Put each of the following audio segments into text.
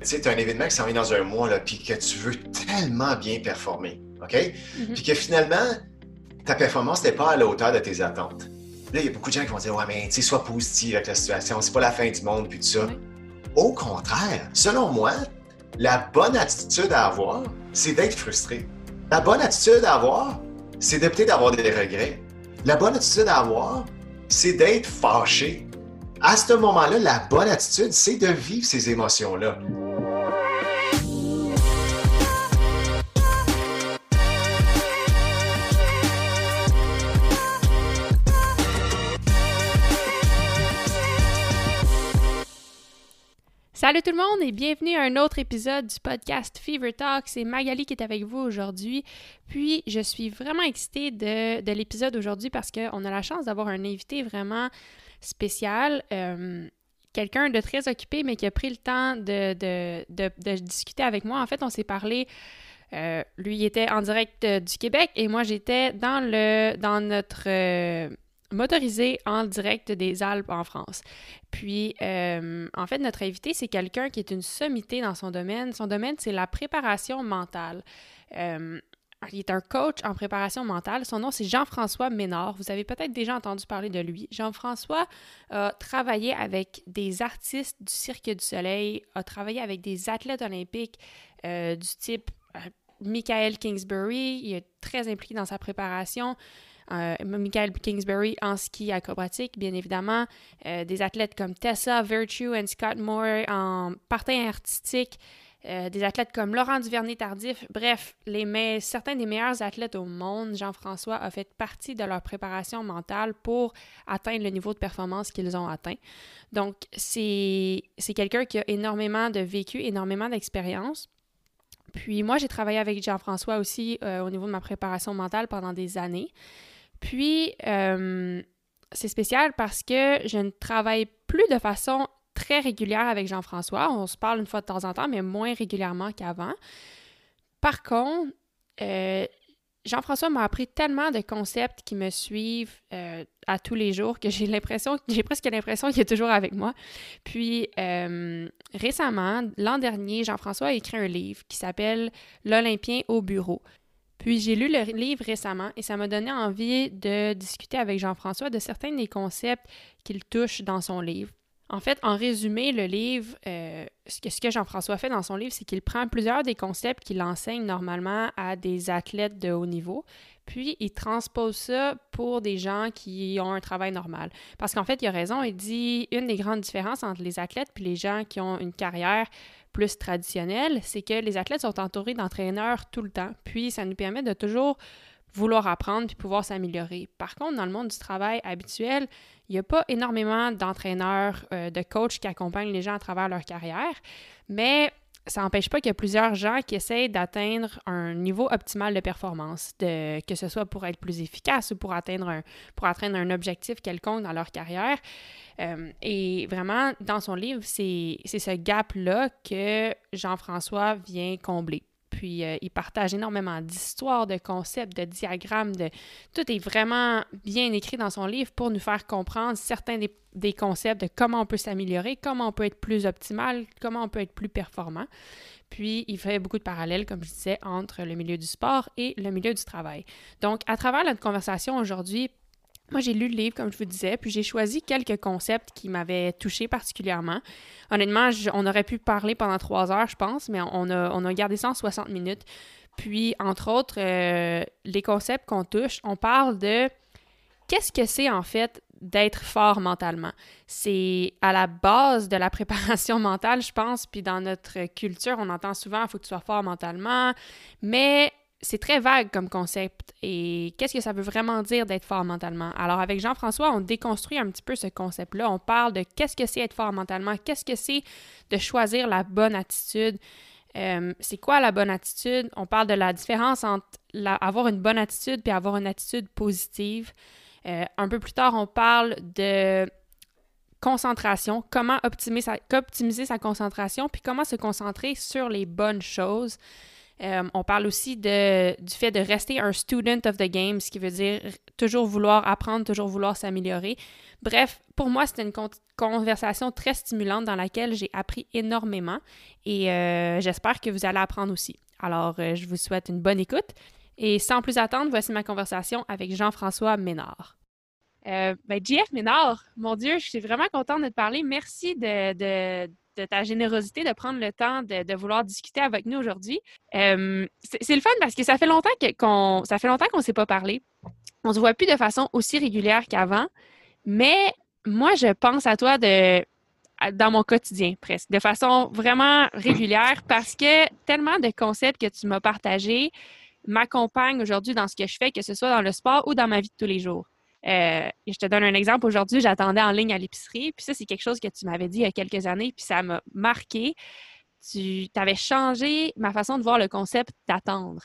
Tu sais, tu as un événement qui s'en vient dans un mois, là, puis que tu veux tellement bien performer, OK? Mhm. Puis que finalement, ta performance n'est pas à la hauteur de tes attentes. Là, il y a beaucoup de gens qui vont dire Ouais, mais tu sais, sois positif avec la situation, c'est pas la fin du monde, puis tout ça. Au contraire, selon moi, la bonne attitude à avoir, c'est d'être frustré. La bonne attitude à avoir, c'est de peut-être avoir des regrets. La bonne attitude à avoir, c'est d'être fâché. À ce moment-là, la bonne attitude, c'est de vivre ces émotions-là. Salut tout le monde et bienvenue à un autre épisode du podcast Fever Talk. C'est Magali qui est avec vous aujourd'hui. Puis je suis vraiment excitée de, de l'épisode aujourd'hui parce qu'on a la chance d'avoir un invité vraiment spécial. euh, Quelqu'un de très occupé, mais qui a pris le temps de, de- de- discuter avec moi. En fait, on s'est parlé. euh, lui était en direct euh, du Québec et moi j'étais dans le dans notre motorisé en direct des Alpes en France. Puis, en fait, notre invité, c'est quelqu'un qui est une sommité dans son domaine. Son domaine, c'est la préparation mentale. Il est un coach en préparation mentale. Son nom, c'est Jean-François Ménard. Vous avez peut-être déjà entendu parler de lui. Jean-François a travaillé avec des artistes du Cirque du Soleil, a travaillé avec des athlètes olympiques euh, du type euh, Michael Kingsbury. Il est très impliqué dans sa préparation. Euh, Michael Kingsbury en ski acrobatique, bien évidemment. Des athlètes comme Tessa Virtue et Scott Moore en partin artistique. Euh, des athlètes comme Laurent Duvernay-Tardif. Bref, certains des meilleurs athlètes au monde, Jean-François, a fait partie de leur préparation mentale pour atteindre le niveau de performance qu'ils ont atteint. Donc, c'est c'est quelqu'un qui a énormément de vécu, énormément d'expérience. Puis moi, j'ai travaillé avec Jean-François aussi euh, au niveau de ma préparation mentale pendant des années. Puis, euh, c'est spécial parce que je ne travaille plus de façon très régulière avec Jean-François. On se parle une fois de temps en temps, mais moins régulièrement qu'avant. Par contre, euh, Jean-François m'a appris tellement de concepts qui me suivent euh, à tous les jours que j'ai l'impression, j'ai presque l'impression qu'il est toujours avec moi. Puis euh, récemment, l'an dernier, Jean-François a écrit un livre qui s'appelle L'Olympien au bureau. Puis j'ai lu le livre récemment et ça m'a donné envie de discuter avec Jean-François de certains des concepts qu'il touche dans son livre. En fait, en résumé, le livre, euh, ce que, Jean-François fait dans son livre, c'est qu'il prend plusieurs des concepts qu'il enseigne normalement à des athlètes de haut niveau, puis il transpose ça pour des gens qui ont un travail normal. Parce qu'en fait, il a raison, il dit une des grandes différences entre les athlètes puis les gens qui ont une carrière plus traditionnelle, c'est que les athlètes sont entourés d'entraîneurs tout le temps, puis ça nous permet de toujours vouloir apprendre puis pouvoir s'améliorer. Par contre, dans le monde du travail habituel, il n'y a pas énormément d'entraîneurs, euh, de coachs qui accompagnent les gens à travers leur carrière, mais ça n'empêche pas qu'il y a plusieurs gens qui essayent d'atteindre un niveau optimal de performance, de, que ce soit pour être plus efficace ou pour atteindre un, objectif quelconque dans leur carrière. Euh, et vraiment, dans son livre, c'est ce gap-là que Jean-François vient combler. Puis euh, il partage énormément d'histoires, de concepts, de diagrammes, de tout est vraiment bien écrit dans son livre pour nous faire comprendre certains des, des concepts de comment on peut s'améliorer, comment on peut être plus optimal, comment on peut être plus performant. Puis il fait beaucoup de parallèles, comme je disais, entre le milieu du sport et le milieu du travail. Donc, à travers notre conversation aujourd'hui, moi, j'ai lu le livre, comme je vous disais, puis j'ai choisi quelques concepts qui m'avaient touché particulièrement. Honnêtement, on aurait pu parler pendant trois heures, je pense, mais on a, on a gardé ça en 60 minutes. Puis, entre autres, euh, les concepts qu'on touche, on parle de qu'est-ce que c'est en fait d'être fort mentalement. C'est à la base de la préparation mentale, je pense, puis dans notre culture, on entend souvent il faut que tu sois fort mentalement, mais c'est très vague comme concept. Et qu'est-ce que ça veut vraiment dire d'être fort mentalement? Alors, avec Jean-François, on déconstruit un petit peu ce concept-là. On parle de qu'est-ce que c'est être fort mentalement, qu'est-ce que c'est de choisir la bonne attitude? Euh, c'est quoi la bonne attitude? On parle de la différence entre avoir une bonne attitude et avoir une attitude positive. Euh, un peu plus tard, on parle de concentration, comment optimiser sa concentration, puis comment se concentrer sur les bonnes choses. Euh, on parle aussi de, du fait de rester un student of the game, ce qui veut dire toujours vouloir apprendre, toujours vouloir s'améliorer. Bref, pour moi, c'était une conversation très stimulante dans laquelle j'ai appris énormément et euh, j'espère que vous allez apprendre aussi. Alors, euh, je vous souhaite une bonne écoute et sans plus attendre, voici ma conversation avec Jean-François Ménard. Ben, JF Ménard, mon Dieu, je suis vraiment contente de te parler. Merci de, ta générosité de prendre le temps de, vouloir discuter avec nous aujourd'hui. Euh, c'est le fun parce que ça fait longtemps qu'on ça fait longtemps qu'on s'est pas parlé. On se voit plus de façon aussi régulière qu'avant, mais moi, je pense à toi de dans mon quotidien presque, de façon vraiment régulière parce que tellement de concepts que tu m'as partagés m'accompagnent aujourd'hui dans ce que je fais, que ce soit dans le sport ou dans ma vie de tous les jours. Euh, je te donne un exemple. Aujourd'hui, j'attendais en ligne à l'épicerie. Puis ça, c'est quelque chose que tu m'avais dit il y a quelques années, puis ça m'a marqué. Tu avais changé ma façon de voir le concept d'attendre.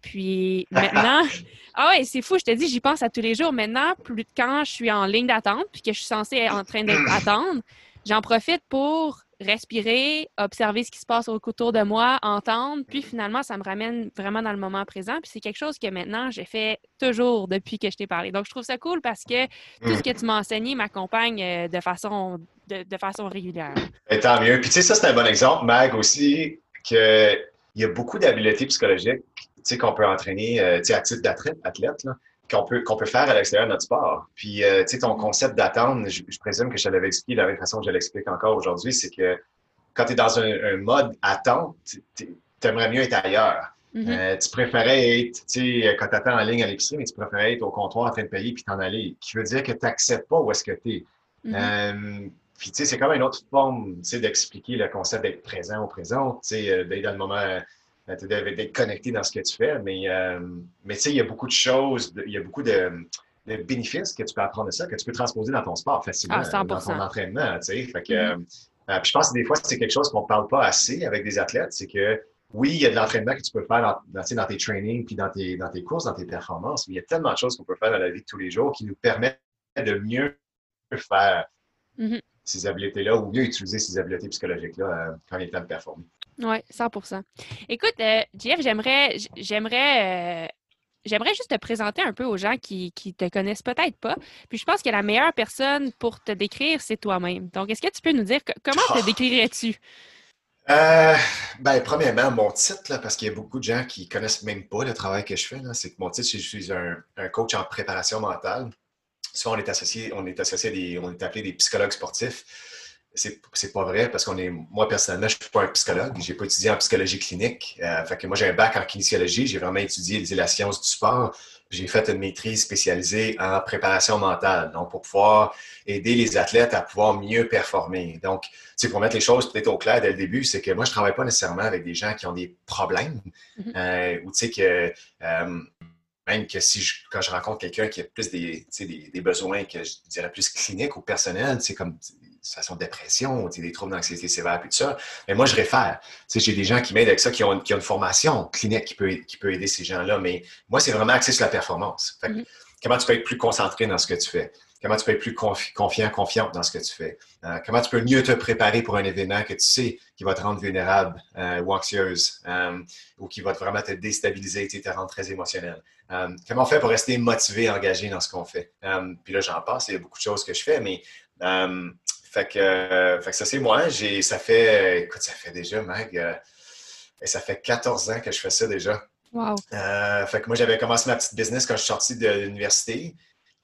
Puis maintenant, ah ouais, c'est fou, je te dis, j'y pense à tous les jours. Maintenant, plus de quand je suis en ligne d'attente, puis que je suis censée être en train d'attendre, j'en profite pour respirer, observer ce qui se passe autour de moi, entendre, puis finalement, ça me ramène vraiment dans le moment présent. Puis c'est quelque chose que maintenant, j'ai fait toujours depuis que je t'ai parlé. Donc, je trouve ça cool parce que tout ce mm. que tu m'as enseigné m'accompagne euh, de façon, de, façon régulière. Et tant mieux. Puis tu sais, ça, c'est un bon exemple, Mag, aussi, qu'il y a beaucoup d'habiletés psychologiques qu'on peut entraîner euh, à titre d'athlète, athlète, qu'on peut, qu'on peut faire à l'extérieur de notre sport. Puis, euh, tu sais, ton mm-hmm. concept d'attendre, je, présume que je l'avais expliqué de la même façon que je l'explique encore aujourd'hui, c'est que quand tu es dans un, mode attente, tu aimerais mieux être ailleurs. Mm-hmm. Euh, tu préférais être, tu sais, quand tu attends en ligne à l'épicerie, mais tu préférais être au comptoir en train de payer puis t'en aller. Qui veut dire que tu n'acceptes pas où est-ce que tu es. Mm-hmm. Euh, puis, tu sais, c'est comme une autre forme, tu sais, d'expliquer le concept d'être présent au présent, tu sais, d'être dans le moment euh, d'être connecté dans ce que tu fais. Mais, euh, mais tu sais, il y a beaucoup de choses, il y a beaucoup de, bénéfices que tu peux apprendre de ça, que tu peux transposer dans ton sport facilement, ah, dans ton entraînement. Tu sais. Fait que, mm-hmm. euh, je pense que des fois, c'est quelque chose qu'on ne parle pas assez avec des athlètes, c'est que oui, il y a de l'entraînement que tu peux faire dans, dans, tes trainings, puis dans tes, dans tes courses, dans tes performances, mais il y a tellement de choses qu'on peut faire dans la vie de tous les jours qui nous permettent de mieux faire mm-hmm. ces habiletés-là ou mieux utiliser ces habiletés psychologiques-là quand il est temps de performer. Oui, 100% Écoute, euh, Jeff, j'aimerais, j'aimerais, euh, j'aimerais juste te présenter un peu aux gens qui, qui te connaissent peut-être pas. Puis je pense que la meilleure personne pour te décrire, c'est toi-même. Donc, est-ce que tu peux nous dire comment te ah! décrirais-tu? Euh, ben, premièrement, mon titre, parce qu'il y a beaucoup de gens qui connaissent même pas le travail que je fais, c'est que mon titre, je suis un, un, coach en préparation mentale. Souvent, on est associé, on est associé à des, on est appelé des psychologues sportifs c'est pas vrai parce qu'on est, moi personnellement, je suis pas un psychologue, j'ai pas étudié en psychologie clinique. Euh, fait que moi, j'ai un bac en kinésiologie, j'ai vraiment étudié la science du sport. J'ai fait une maîtrise spécialisée en préparation mentale, donc pour pouvoir aider les athlètes à pouvoir mieux performer. Donc, pour mettre les choses peut-être au clair dès le début, c'est que moi, je travaille pas nécessairement avec des gens qui ont des problèmes mm-hmm. euh, ou tu sais que euh, même que si je, quand je rencontre quelqu'un qui a plus des, des, des, besoins que je dirais plus cliniques ou personnels, c'est comme situation de dépression, des troubles d'anxiété sévère, puis tout ça. Mais moi, je réfère. J'ai des gens qui m'aident avec ça, qui ont, qui ont, une formation clinique qui peut, qui peut aider ces gens-là. Mais moi, c'est vraiment axé sur la performance. Mm-hmm. Comment tu peux être plus concentré dans ce que tu fais? Comment tu peux être plus confiant, confiante dans ce que tu fais? Euh, comment tu peux mieux te préparer pour un événement que tu sais qui va te rendre vulnérable euh, ou anxieuse euh, ou qui va vraiment te déstabiliser et te rendre très émotionnel? comment on fait pour rester motivé, engagé dans ce qu'on fait? puis là, j'en passe, il y a beaucoup de choses que je fais, mais fait que, euh, fait que ça, c'est moi. J'ai, ça fait, écoute, ça fait déjà, Mag, euh, ça fait 14 ans que je fais ça déjà. Wow. Euh, fait que moi, j'avais commencé ma petite business quand je suis sorti de l'université.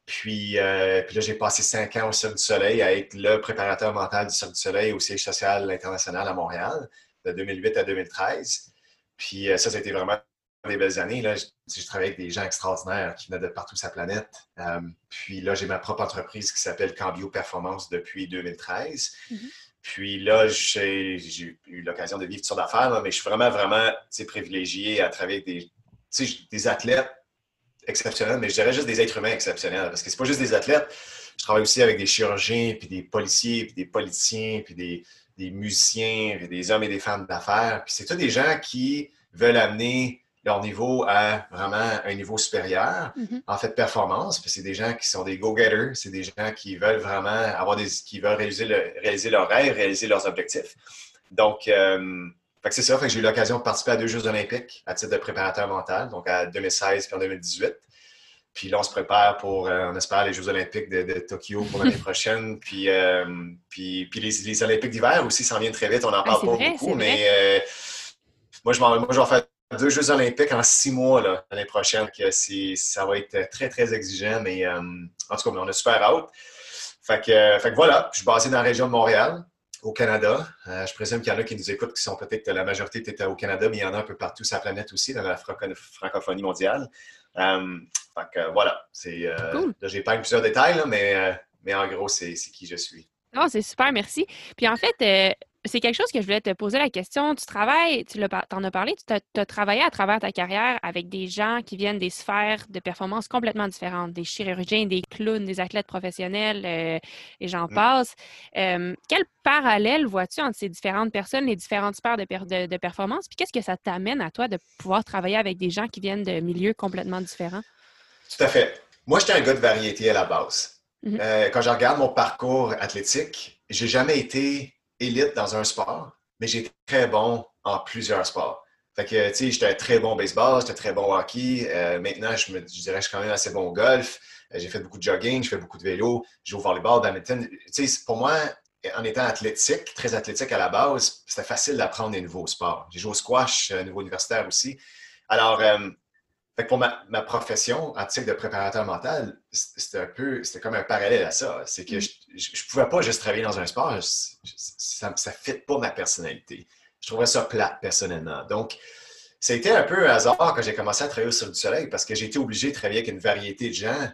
Puis, puis là, j'ai passé cinq ans au Cirque du Soleil à être le préparateur mental du Cirque du Soleil au siège social international à Montréal, de 2008 à 2013. Puis ça, ça a été vraiment des belles années. Là, je, travaille avec des gens extraordinaires qui venaient de partout sa planète. Euh, puis là, j'ai ma propre entreprise qui s'appelle Cambio Performance depuis 2013. Mm-hmm. Puis là, j'ai eu l'occasion de vivre toutes sortes d'affaires, mais je suis vraiment, vraiment privilégié à travailler avec des, des athlètes exceptionnels, mais je dirais juste des êtres humains exceptionnels. Parce que c'est pas juste des athlètes. Je travaille aussi avec des chirurgiens, puis des policiers, puis des politiciens, puis des, des musiciens, puis des hommes et des femmes d'affaires. Puis c'est tous des gens qui veulent amener leur niveau à vraiment un niveau supérieur mm-hmm. en fait performance. c'est des gens qui sont des go-getters, c'est des gens qui veulent vraiment avoir des, qui veulent réaliser, le, réaliser leurs rêves, réaliser leurs objectifs. Donc, euh, c'est ça, fait que j'ai eu l'occasion de participer à deux Jeux olympiques à titre de préparateur mental, donc à 2016 et en 2018. Puis là, on se prépare pour, euh, on espère, les Jeux olympiques de, Tokyo pour l'année prochaine. Puis, euh, puis, puis les, Olympiques d'hiver aussi s'en viennent très vite. On n'en parle pas beaucoup, mais moi, je, moi, je vais faire deux Jeux olympiques en six mois l'année prochaine. Que ça va être très, très exigeant. Mais en tout cas, on a super hâte. Fait que, fait que voilà, je suis basé dans la région de Montréal au Canada. je présume qu'il y en a qui nous écoutent qui sont peut-être la majorité étaient au Canada, mais il y en a un peu partout sur la planète aussi, dans la francophonie mondiale. Euh, voilà, c'est. Euh, cool. J'ai pas plusieurs détails, mais, euh, mais en gros, c'est qui je suis. Oh, c'est super, merci. Puis en fait, c'est quelque chose que je voulais te poser la question. Tu travailles, tu en as parlé, tu as, travaillé à travers ta carrière avec des gens qui viennent des sphères de performance complètement différentes, des chirurgiens, des clowns, des athlètes professionnels, euh, et j'en mm. passe. Euh, quel parallèle vois-tu entre ces différentes personnes, les différentes sphères de, de, performance? Puis qu'est-ce que ça t'amène à toi de pouvoir travailler avec des gens qui viennent de milieux complètement différents? Tout à fait. Moi, j'étais un gars de variété à la base. Mm-hmm. Euh, quand je regarde mon parcours athlétique, j'ai jamais été élite dans un sport, mais j'étais très bon en plusieurs sports. Fait que, tu sais, j'étais très bon au baseball, j'étais très bon au hockey. Euh, maintenant, je, me, dirais que je suis quand même assez bon au golf. Euh, j'ai fait beaucoup de jogging, je fais beaucoup de vélo, je joue au volleyball, badminton. Tu sais, pour moi, en étant athlétique, très athlétique à la base, c'était facile d'apprendre des nouveaux sports. J'ai joué au squash au niveau universitaire aussi. Alors, euh, pour ma, profession en de préparateur mental, c'était un peu, c'était comme un parallèle à ça. C'est que mm. Je ne pouvais pas juste travailler dans un sport, ça ne fit pas ma personnalité. Je trouvais ça plat, personnellement. Donc, ça a été un peu un hasard quand j'ai commencé à travailler au Cirque du Soleil parce que j'ai été obligé de travailler avec une variété de gens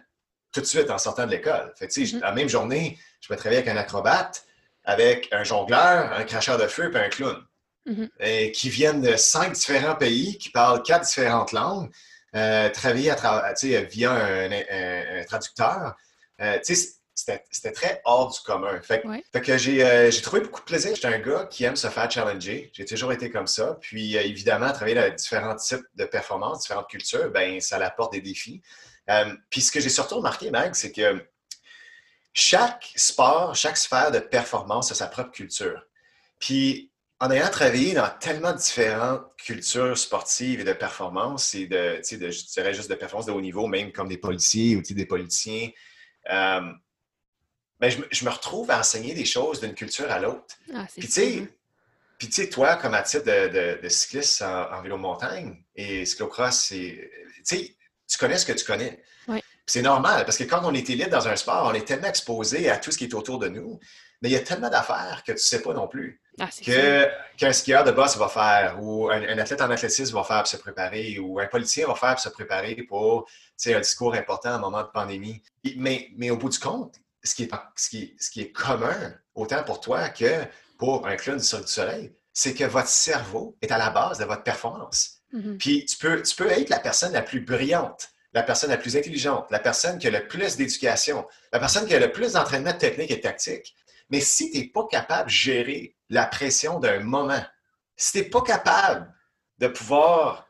tout de suite en sortant de l'école. Fait mm-hmm. La même journée, je peux travailler avec un acrobate, avec un jongleur, un cracheur de feu et un clown. Mm-hmm. et qui viennent de cinq différents pays, qui parlent quatre différentes langues. Euh, travailler à via un, traducteur. Euh, c'était très hors du commun. Fait, que euh, j'ai trouvé beaucoup de plaisir. J'étais un gars qui aime se faire challenger. J'ai toujours été comme ça. Puis évidemment, travailler dans différents types de performances, différentes cultures, ben ça apporte des défis. puis ce que j'ai surtout remarqué, Mag, c'est que chaque sport, chaque sphère de performance a sa propre culture. Puis en ayant travaillé dans tellement différentes cultures sportives et de performance, et de, de, je dirais juste de performance de haut niveau, même comme des policiers ou des politiciens, euh, ben, je, me retrouve à enseigner des choses d'une culture à l'autre. Ah, puis tu sais, toi, comme à titre de, cycliste en, vélo montagne et cyclocross, tu connais ce que tu connais. C'est normal, parce que quand on est élite dans un sport, on est tellement exposé à tout ce qui est autour de nous, mais il y a tellement d'affaires que tu ne sais pas non plus. Ah, qu'un skieur de boss va faire, ou un, athlète en athlétisme va faire pour se préparer, ou un politicien va faire pour se préparer pour un discours important à un moment de pandémie. Mais, mais au bout du compte, ce qui, est, ce, qui, ce qui est commun, autant pour toi que pour un clown du Cirque du Soleil, c'est que votre cerveau est à la base de votre performance. Mm-hmm. Puis tu peux, tu peux être la personne la plus brillante, la personne la plus intelligente, la personne qui a le plus d'éducation, la personne qui a le plus d'entraînement technique et tactique. Mais si tu n'es pas capable de gérer la pression d'un moment, si tu n'es pas capable de pouvoir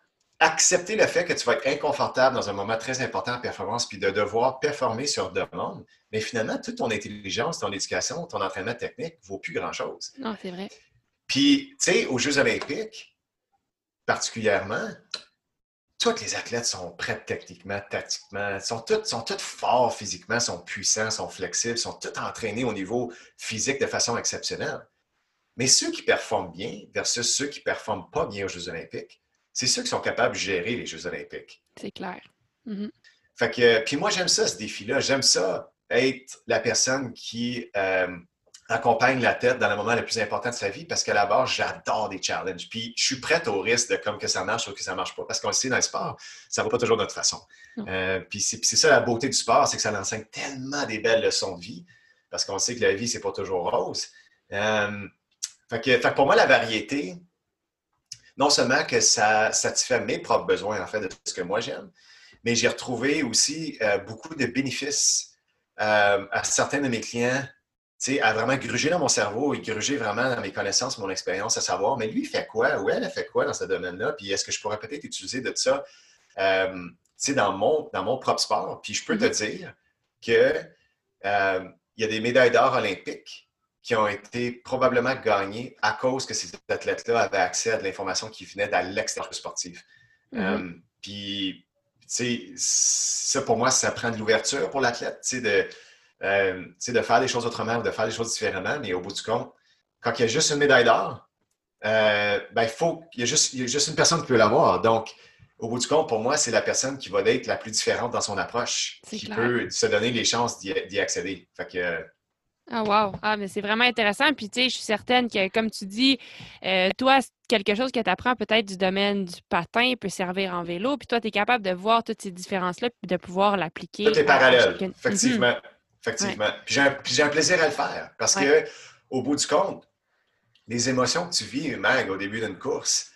accepter le fait que tu vas être inconfortable dans un moment très important en performance, puis de devoir performer sur demande, mais finalement, toute ton intelligence, ton éducation, ton entraînement technique ne vaut plus grand-chose. Non, c'est vrai. Puis, tu sais, aux Jeux olympiques, particulièrement, tous les athlètes sont prêts techniquement, tactiquement, sont tous, sont tous forts physiquement, sont puissants, sont flexibles, sont tous entraînés au niveau physique de façon exceptionnelle. Mais ceux qui performent bien versus ceux qui ne performent pas bien aux Jeux olympiques, c'est ceux qui sont capables de gérer les Jeux olympiques. C'est clair. Fait que, puis moi, j'aime ça, ce défi-là. J'aime ça, être la personne qui, euh, accompagne la tête dans le moment le plus important de sa vie parce qu'à la base, j'adore des challenges. Puis je suis prête au risque de comme que ça marche ou que ça ne marche pas. Parce qu'on le sait dans le sport, ça ne va pas toujours de notre façon. Euh, puis c'est ça la beauté du sport, c'est que ça enseigne tellement des belles leçons de vie parce qu'on sait que la vie, c'est pas toujours rose. Euh, fait, que, pour moi, la variété, non seulement que ça satisfait mes propres besoins, en fait, de ce que moi j'aime, mais j'ai retrouvé aussi euh, beaucoup de bénéfices à certains de mes clients à vraiment gruger dans mon cerveau et gruger vraiment dans mes connaissances, mon expérience, à savoir, mais lui, il fait quoi? Ou elle, a fait quoi dans ce domaine-là? Puis est-ce que je pourrais peut-être utiliser de ça euh, dans, mon, dans mon propre sport? Puis je peux te mm-hmm. dire que euh, il y a des médailles d'or olympiques qui ont été probablement gagnés à cause que ces athlètes-là avaient accès à de l'information qui venait de l'extérieur sportif. Mm-hmm. Euh, puis, tu sais, ça pour moi, ça prend de l'ouverture pour l'athlète, tu sais, de, euh, de faire les choses autrement ou de faire les choses différemment, mais au bout du compte, quand il y a juste une médaille d'or, euh, ben, faut, il, y a juste, il y a juste une personne qui peut l'avoir. Donc, au bout du compte, pour moi, c'est la personne qui va être la plus différente dans son approche, qui peut se donner les chances d'y accéder. Fait que, ah, wow! Ah, mais c'est vraiment intéressant. Puis, tu sais, je suis certaine que, comme tu dis, euh, toi, quelque chose que tu apprends peut-être du domaine du patin peut servir en vélo. Puis, toi, tu es capable de voir toutes ces différences-là puis de pouvoir l'appliquer. Tout est parallèle, effectivement. Mhm. Effectivement. Puis, j'ai un, plaisir à le faire parce que, au bout du compte, les émotions que tu vis, Mag, au début d'une course,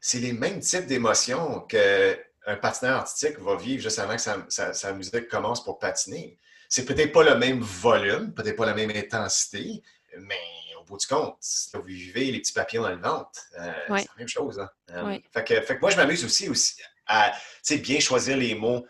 c'est les mêmes types d'émotions qu'un patineur artistique va vivre juste avant que sa musique commence pour patiner. C'est peut-être pas le même volume, peut-être pas la même intensité, mais au bout du compte, vous vivez les petits papillons dans le ventre, euh, c'est la même chose. Hein. Euh, fait, que, moi, je m'amuse aussi, aussi à bien choisir les mots,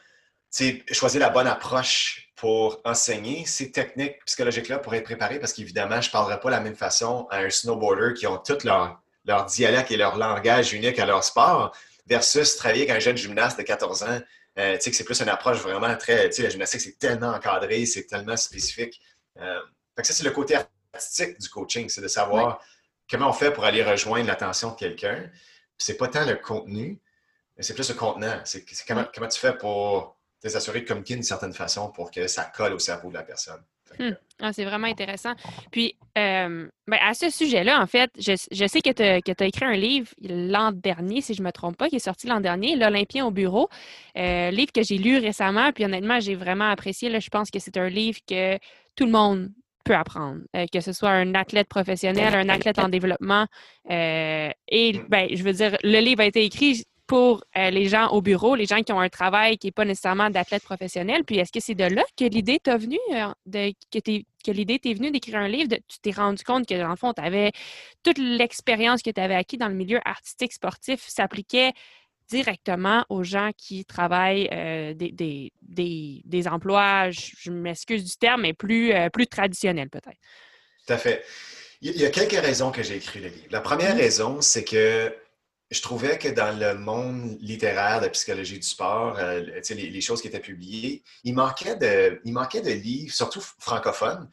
choisir la bonne approche pour enseigner ces techniques psychologiques-là pour être préparé, parce qu'évidemment, je ne parlerai pas de la même façon à un snowboarder qui ont tout leur, leur dialecte et leur langage unique à leur sport versus travailler avec un jeune gymnaste de 14 ans euh, tu sais, que c'est plus une approche vraiment très. Tu sais, la gymnastique, c'est tellement encadré, c'est tellement spécifique. Euh, fait que ça, c'est le côté artistique du coaching, c'est de savoir comment on fait pour aller rejoindre l'attention de quelqu'un. C'est pas tant le contenu, mais c'est plus le contenant. C'est comment, comment tu fais pour t'assurer de communiquer d'une certaine façon pour que ça colle au cerveau de la personne. Hmm. Ah, c'est vraiment intéressant. Puis, euh, ben, à ce sujet-là, en fait, je, sais que tu as, écrit un livre l'an dernier, si je ne me trompe pas, qui est sorti l'an dernier, L'Olympien au bureau. Euh, livre que j'ai lu récemment, puis honnêtement, j'ai vraiment apprécié. Là, je pense que c'est un livre que tout le monde peut apprendre, euh, que ce soit un athlète professionnel, un athlète en développement. et, ben, je veux dire, le livre a été écrit pour euh, les gens au bureau, les gens qui ont un travail qui n'est pas nécessairement d'athlète professionnel. Puis est-ce que c'est de là que l'idée t'a venue, euh, de, que, l'idée t'est venue d'écrire un livre? tu t'es rendu compte que, dans le fond, tu avais toute l'expérience que tu avais acquis dans le milieu artistique sportif s'appliquait directement aux gens qui travaillent euh, des, des, emplois, je, m'excuse du terme, mais plus, plus traditionnels peut-être? Tout à fait. Il y a quelques raisons que j'ai écrit le livre. La première mm-hmm. raison, c'est que je trouvais que dans le monde littéraire de la psychologie du sport, euh, les, choses qui étaient publiées, il manquait de, il manquait de livres, surtout francophones,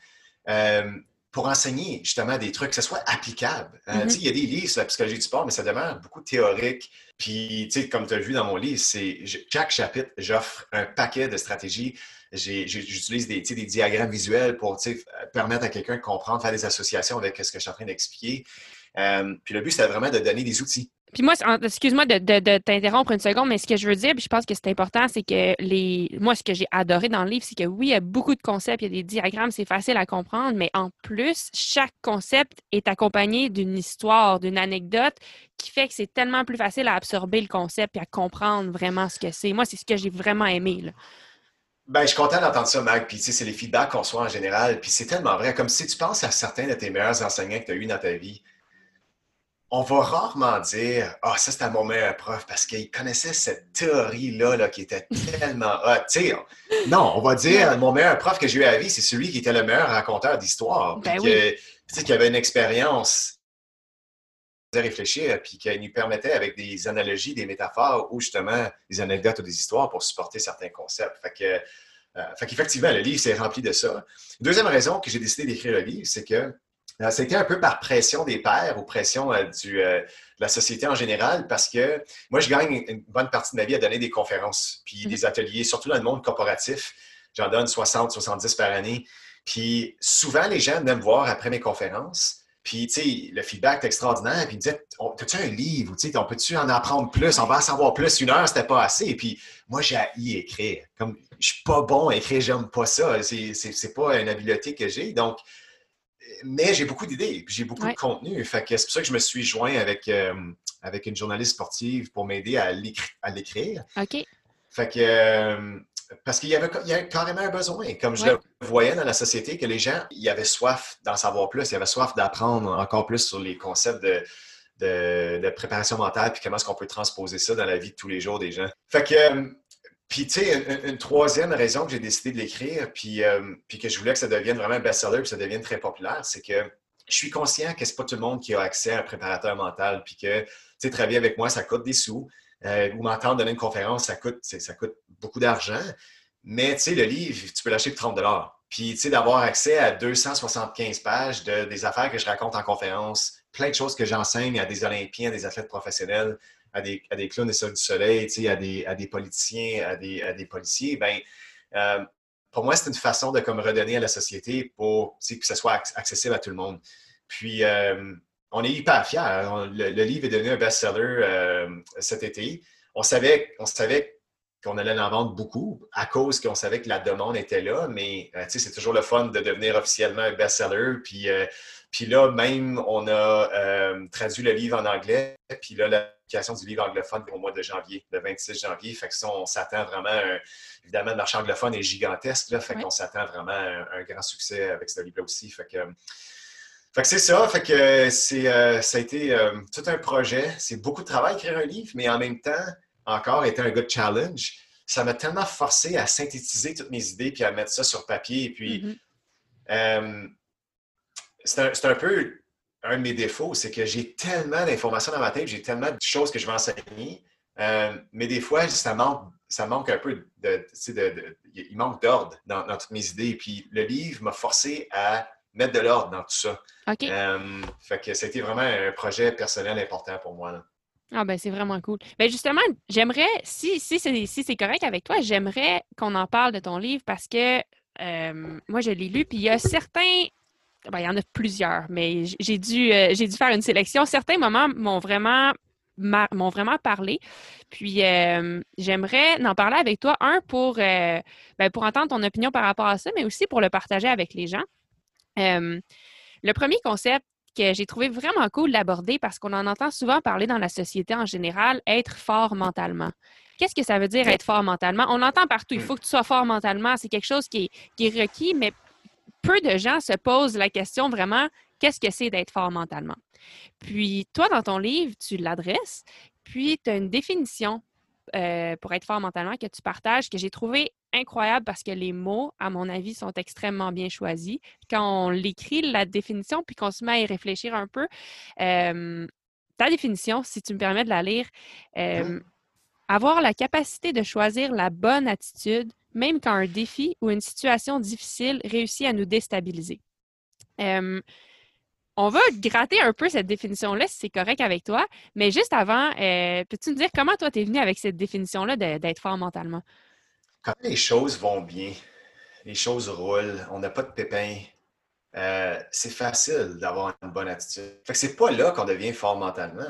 euh, pour enseigner justement des trucs, que ce soit applicable. Euh, mm-hmm. Il y a des livres sur la psychologie du sport, mais ça demeure beaucoup théorique. Puis, comme tu as vu dans mon livre, c'est chaque chapitre, j'offre un paquet de stratégies. J'utilise des, des diagrammes visuels pour permettre à quelqu'un de comprendre, faire des associations avec ce que je suis en train d'expliquer. puis le but, c'est vraiment de donner des outils. Puis moi, excuse-moi de, t'interrompre une seconde, mais ce que je veux dire, puis je pense que c'est important, c'est que les. Moi, ce que j'ai adoré dans le livre, c'est que oui, il y a beaucoup de concepts, il y a des diagrammes, c'est facile à comprendre, mais en plus, chaque concept est accompagné d'une histoire, d'une anecdote qui fait que c'est tellement plus facile à absorber le concept et à comprendre vraiment ce que c'est. Moi, c'est ce que j'ai vraiment aimé. Là. Ben, je suis content d'entendre ça, Mag. Puis, tu sais, c'est les feedbacks qu'on reçoit en général. Puis, c'est tellement vrai. Comme si tu penses à certains de tes meilleurs enseignants que tu as eu dans ta vie on va rarement dire Ah, ça, c'était mon meilleur prof parce qu'il connaissait cette théorie-là qui était tellement hot. non, on va dire mon meilleur prof que j'ai eu à la vie, c'est celui qui était le meilleur raconteur d'histoire. Ben qui avait une expérience de réfléchir, puis qui nous permettait avec des analogies, des métaphores ou justement des anecdotes ou des histoires pour supporter certains concepts. Fait que, euh, fait qu'effectivement, le livre s'est rempli de ça. Deuxième raison que j'ai décidé d'écrire le livre, c'est que c'était euh, un peu par pression des pairs ou pression euh, du, euh, de la société en général parce que moi, je gagne une bonne partie de ma vie à donner des conférences puis mhm. des ateliers, surtout dans le monde corporatif. J'en donne 60, 70 par année. Puis souvent, les gens viennent me voir après mes conférences. Puis, tu sais, le feedback est extraordinaire. Puis, ils me disaient, as-tu un livre? Tu sais, on peut-tu en apprendre plus? On va en savoir plus. Une heure, c'était pas assez. Puis, moi, j'ai y écrire. Comme, je suis pas bon à écrire, j'aime pas ça. C'est pas une habileté que j'ai. Donc, mais j'ai beaucoup d'idées, j'ai beaucoup de contenu. Fait que c'est pour ça que je me suis joint avec, euh, avec une journaliste sportive pour m'aider à l'écrire. OK. Fait que, euh, parce qu'il y avait, il y avait carrément un besoin. Comme je le voyais dans la société, que les gens, ils avaient soif d'en savoir plus, ils avaient soif d'apprendre encore plus sur les concepts de, de, préparation mentale, puis comment est-ce qu'on peut transposer ça dans la vie de tous les jours des gens. Fait que, euh, puis, tu sais, une, troisième raison que j'ai décidé de l'écrire, puis, euh, puis que je voulais que ça devienne vraiment un best-seller, que ça devienne très populaire, c'est que je suis conscient que c'est pas tout le monde qui a accès à un préparateur mental, puis que, tu sais, travailler avec moi, ça coûte des sous. Euh, ou m'entendre donner une conférence, ça coûte, ça coûte beaucoup d'argent. Mais, tu sais, le livre, tu peux l'acheter pour 30 Puis, tu sais, d'avoir accès à 275 pages de, des affaires que je raconte en conférence, plein de choses que j'enseigne à des Olympiens, des athlètes professionnels, à des, à des clowns du soleil, à des, à des politiciens, à des, des policiers, ben, euh, pour moi, c'est une façon de comme redonner à la société pour que ce soit accessible à tout le monde. Puis, euh, on est hyper fiers. Hein. Le, livre est devenu un best-seller euh, cet été. On savait, on savait qu'on allait en vendre beaucoup à cause qu'on savait que la demande était là, mais c'est toujours le fun de devenir officiellement un best-seller. Puis, puis là, même, on a euh, traduit le livre en anglais. Puis là, l'application du livre anglophone au mois de janvier, le 26 janvier. Fait que ça, on s'attend vraiment, évidemment, le marché anglophone est gigantesque. Là, fait qu'on s'attend vraiment à un, grand succès avec ce livre-là aussi. Fait que, fait que c'est ça. Fait que c'est, euh, ça a été euh, tout un projet. C'est beaucoup de travail écrire un livre, mais en même temps, encore, été un good challenge. Ça m'a tellement forcé à synthétiser toutes mes idées puis à mettre ça sur papier. Et puis, mm-hmm c'est un, peu un de mes défauts, c'est que j'ai tellement d'informations dans ma tête, j'ai tellement de choses que je vais enseigner, euh, mais des fois, ça manque, ça manque un peu de, il manque d'ordre dans, toutes mes idées. Puis le livre m'a forcé à mettre de l'ordre dans tout ça. OK. Euh, fait que c'était vraiment un projet personnel important pour moi. Ah ben c'est vraiment cool. Ben justement, j'aimerais, si, si c'est correct avec toi, j'aimerais qu'on en parle de ton livre parce que euh, moi je l'ai lu, puis il y a certains ben, il y en a plusieurs, mais j'ai dû, euh, j'ai dû faire une sélection. Certains moments m'ont vraiment m'ont vraiment parlé. Puis euh, j'aimerais en parler avec toi, un pour, euh, ben, pour entendre ton opinion par rapport à ça, mais aussi pour le partager avec les gens. le premier concept que j'ai trouvé vraiment cool d'aborder parce qu'on en entend souvent parler dans la société en général, être fort mentalement. Qu'est-ce que ça veut dire être fort mentalement? On l'entend partout. Il faut que tu sois fort mentalement. C'est quelque chose qui est, qui est requis, mais peu de gens se posent la question vraiment qu'est-ce que c'est d'être fort mentalement? Puis toi, dans ton livre, tu l'adresses, puis tu as une définition euh, pour être fort mentalement que tu partages, que j'ai trouvé incroyable parce que les mots, à mon avis, sont extrêmement bien choisis. Quand on l'écrit, la définition, puis qu'on se met à y réfléchir un peu, euh, ta définition, si tu me permets de la lire, euh, avoir la capacité de choisir la bonne attitude même quand un défi ou une situation difficile réussit à nous déstabiliser. on va gratter un peu cette définition-là, si c'est correct avec toi, mais juste avant, euh, peux-tu nous dire comment toi, tu es venu avec cette définition-là d'être fort mentalement? Quand les choses vont bien, les choses roulent, on n'a pas de pépins, euh, c'est facile d'avoir une bonne attitude. Fait que c'est pas là qu'on devient fort mentalement.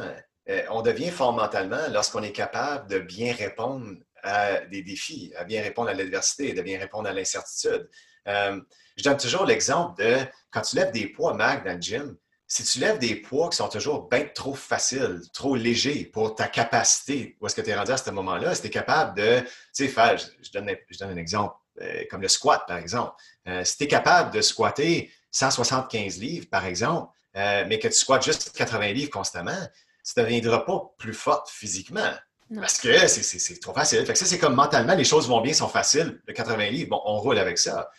Euh, on devient fort mentalement lorsqu'on est capable de bien répondre à des défis, à bien répondre à l'adversité, de bien répondre à l'incertitude. Euh, je donne toujours l'exemple de quand tu lèves des poids, Mac, dans le gym, si tu lèves des poids qui sont toujours bien trop faciles, trop légers pour ta capacité, où est-ce que tu es rendu à ce moment-là, si tu es capable de, tu sais, faire, je, donne, je, donne, un exemple, euh, comme le squat, par exemple. Euh, si tu es capable de squatter 175 livres, par exemple, mais que tu squattes juste 80 livres constamment, tu ne deviendras pas plus forte physiquement. Parce que c'est trop facile. Ça, c'est comme mentalement, les choses vont bien, sont faciles. Le 80 livres, bon, on roule avec ça.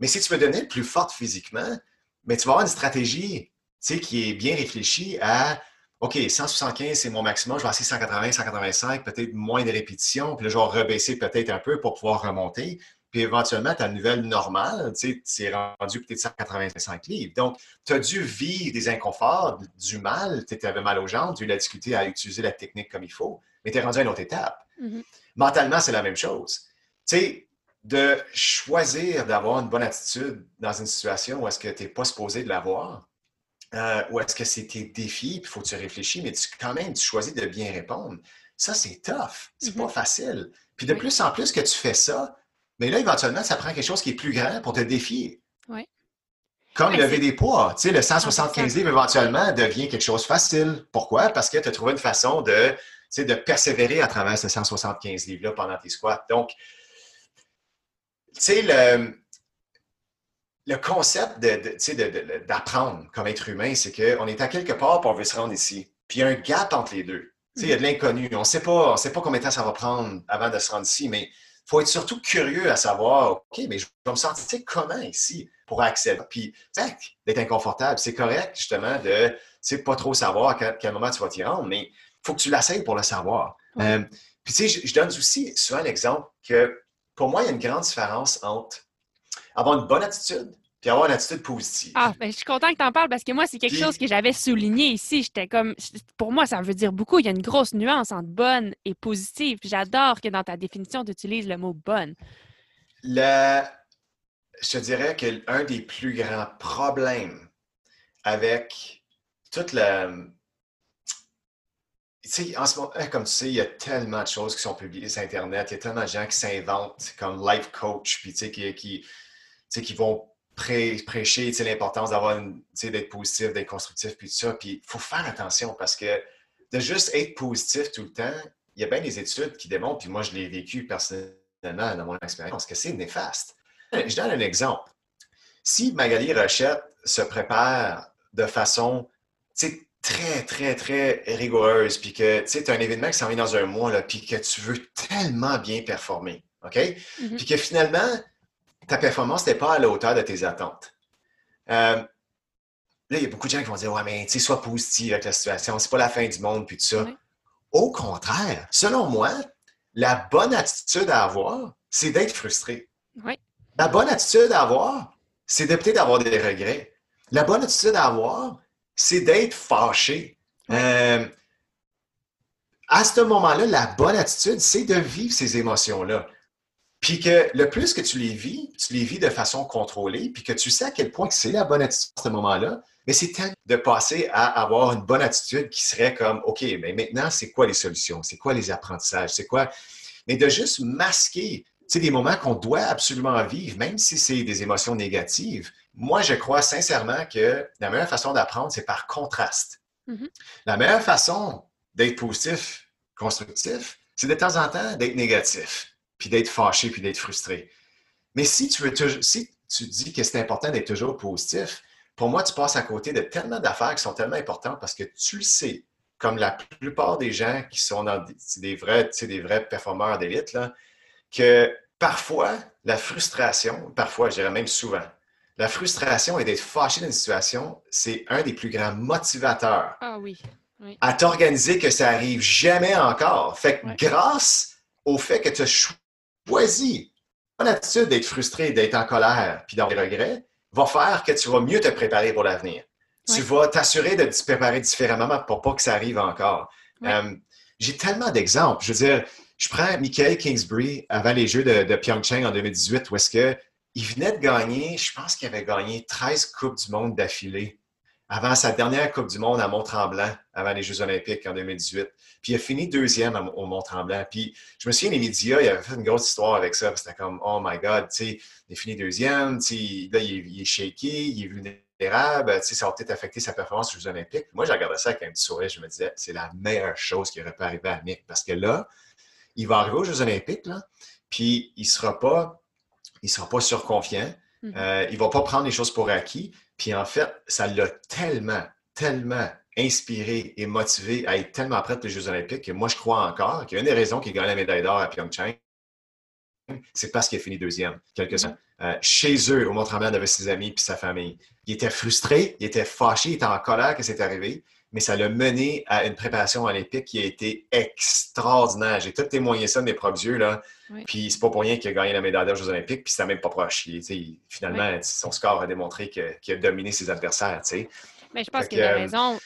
Mais si tu veux devenir plus forte physiquement, mais tu vas avoir une stratégie qui est bien réfléchie à OK, 175, c'est mon maximum, je vais essayer 180, 185, peut-être moins de répétitions, puis là, je vais rebaisser peut-être un peu pour pouvoir remonter. Puis éventuellement, ta nouvelle normale, tu c'est rendu peut-être 185 livres. Donc, tu as dû vivre des inconforts, du mal, tu avais mal aux jambes, tu as difficulté à utiliser la technique comme il faut mais tu es rendu à une autre étape. Mm-hmm. Mentalement, c'est la même chose. Tu sais, de choisir d'avoir une bonne attitude dans une situation où est-ce que tu n'es pas supposé de l'avoir, euh, ou est-ce que c'est tes défis, puis il faut que tu réfléchis, mais tu, quand même, tu choisis de bien répondre. Ça, c'est tough. C'est pas mm-hmm. facile. Puis de plus en plus que tu fais ça, mais là, éventuellement, ça prend quelque chose qui est plus grand pour te défier. Oui. Comme lever des poids. Tu sais, le 175 livres, éventuellement, devient quelque chose facile. Pourquoi? Parce que tu as trouvé une façon de de persévérer à travers ces 175 livres-là pendant tes squats. Donc, tu sais, le, le concept d'apprendre comme être humain, c'est qu'on est à quelque part et on veut se rendre ici. Puis il y a un gap entre les deux. Il y a de l'inconnu. On ne sait pas combien de temps ça va prendre avant de se rendre ici, mais il faut être surtout curieux à savoir, OK, mais je vais me sentir comment ici pour accéder? Puis, d'être inconfortable, c'est correct, justement, de ne pas trop savoir à quel, moment tu vas t'y rendre, mais faut que tu l'essayes pour le savoir. Euh, puis, tu sais, je, donne aussi souvent l'exemple que pour moi, il y a une grande différence entre avoir une bonne attitude puis avoir une attitude positive. Ah, ben, je suis content que tu en parles parce que moi, c'est quelque chose que j'avais souligné ici. J'étais comme, pour moi, ça veut dire beaucoup. Il y a une grosse nuance entre bonne et positive. J'adore que dans ta définition, tu utilises le mot bonne. Le... Je te dirais qu'un des plus grands problèmes avec toute la. Tu sais, en ce moment, hein, comme tu sais, il y a tellement de choses qui sont publiées sur Internet. Il y a tellement de gens qui s'inventent comme life coach, puis tu sais, qui, qui, qui vont prêcher l'importance d'avoir d'être positif, d'être constructif, puis tout ça. Puis il faut faire attention parce que de juste être positif tout le temps, il y a bien des études qui démontrent, puis moi je l'ai vécu personnellement dans mon expérience, que c'est néfaste. Je donne un exemple. Si Magali Rochette se prépare de façon très, très, très rigoureuse, puis que tu as un événement qui s'en vient dans un mois, là, puis que tu veux tellement bien performer, OK? Mm-hmm. Puis que finalement, ta performance n'est pas à la hauteur de tes attentes. Euh, là, il y a beaucoup de gens qui vont dire Ouais, mais tu sais, sois positif avec la situation, c'est pas la fin du monde, puis tout ça. Au contraire, selon moi, la bonne attitude à avoir, c'est d'être frustré. La bonne attitude à avoir, c'est de peut-être avoir des regrets. La bonne attitude à avoir, c'est d'être fâché. Euh, à ce moment-là, la bonne attitude, c'est de vivre ces émotions-là. Puis que le plus que tu les vis, tu les vis de façon contrôlée, puis que tu sais à quel point c'est la bonne attitude à ce moment-là, mais c'est temps de passer à avoir une bonne attitude qui serait comme, OK, mais maintenant, c'est quoi les solutions? C'est quoi les apprentissages? C'est quoi? Mais de juste masquer, tu des moments qu'on doit absolument vivre, même si c'est des émotions négatives. Moi, je crois sincèrement que la meilleure façon d'apprendre, c'est par contraste. Mm-hmm. La meilleure façon d'être positif, constructif, c'est de temps en temps d'être négatif puis d'être fâché, puis d'être frustré. Mais si tu veux si tu dis que c'est important d'être toujours positif, pour moi, tu passes à côté de tellement d'affaires qui sont tellement importantes parce que tu le sais, comme la plupart des gens qui sont dans des, vrais, des vrais performeurs d'élite, que parfois, la frustration, parfois, je dirais même souvent, la frustration et d'être fâché dans une situation, c'est un des plus grands motivateurs ah oui, à t'organiser que ça arrive jamais encore. Fait que grâce au fait que tu as Choisis. Ton attitude d'être frustré, d'être en colère, puis d'avoir des regrets, va faire que tu vas mieux te préparer pour l'avenir. Tu vas t'assurer de te préparer différemment pour pas que ça arrive encore. Euh, j'ai tellement d'exemples. Je veux dire, je prends Michael Kingsbury avant les Jeux de, de Pyeongchang en 2018, où est-ce qu'il venait de gagner, je pense qu'il avait gagné 13 Coupes du Monde d'affilée avant sa dernière Coupe du Monde à Mont-Tremblant, avant les Jeux olympiques en 2018. Puis il a fini deuxième au Mont-Tremblant. Puis je me souviens, les médias, il avait fait une grosse histoire avec ça. C'était comme, oh my God, tu sais, il a fini deuxième, tu sais, là, il est, shaky, il est vulnérable, tu sais, ça va peut-être affecter sa performance aux Jeux olympiques. Moi, j'ai regardé ça avec un petit sourire. Je me disais, c'est la meilleure chose qui aurait pu arriver à Nick. Parce que là, il va arriver aux Jeux olympiques, là, puis il ne sera pas, il sera pas surconfiant. Mm-hmm. Euh, il ne va pas prendre les choses pour acquis. Puis en fait, ça l'a tellement, tellement inspiré et motivé à être tellement prêt pour les Jeux Olympiques que moi, je crois encore qu'une des raisons qu'il a gagné la médaille d'or à Pyeongchang, c'est parce qu'il a fini deuxième, quelque euh, chez eux, au Mont-Tremblant, avec ses amis et sa famille. Il était frustré, il était fâché, il était en colère que c'est arrivé, mais ça l'a mené à une préparation olympique qui a été extraordinaire. J'ai tout témoigné ça de mes propres yeux, là. Puis c'est pas pour rien qu'il a gagné la médaille d'or aux Jeux Olympiques, puis c'était même pas proche. finalement, son score a démontré qu'il a dominé ses adversaires. Mais je pense qu'il a raison.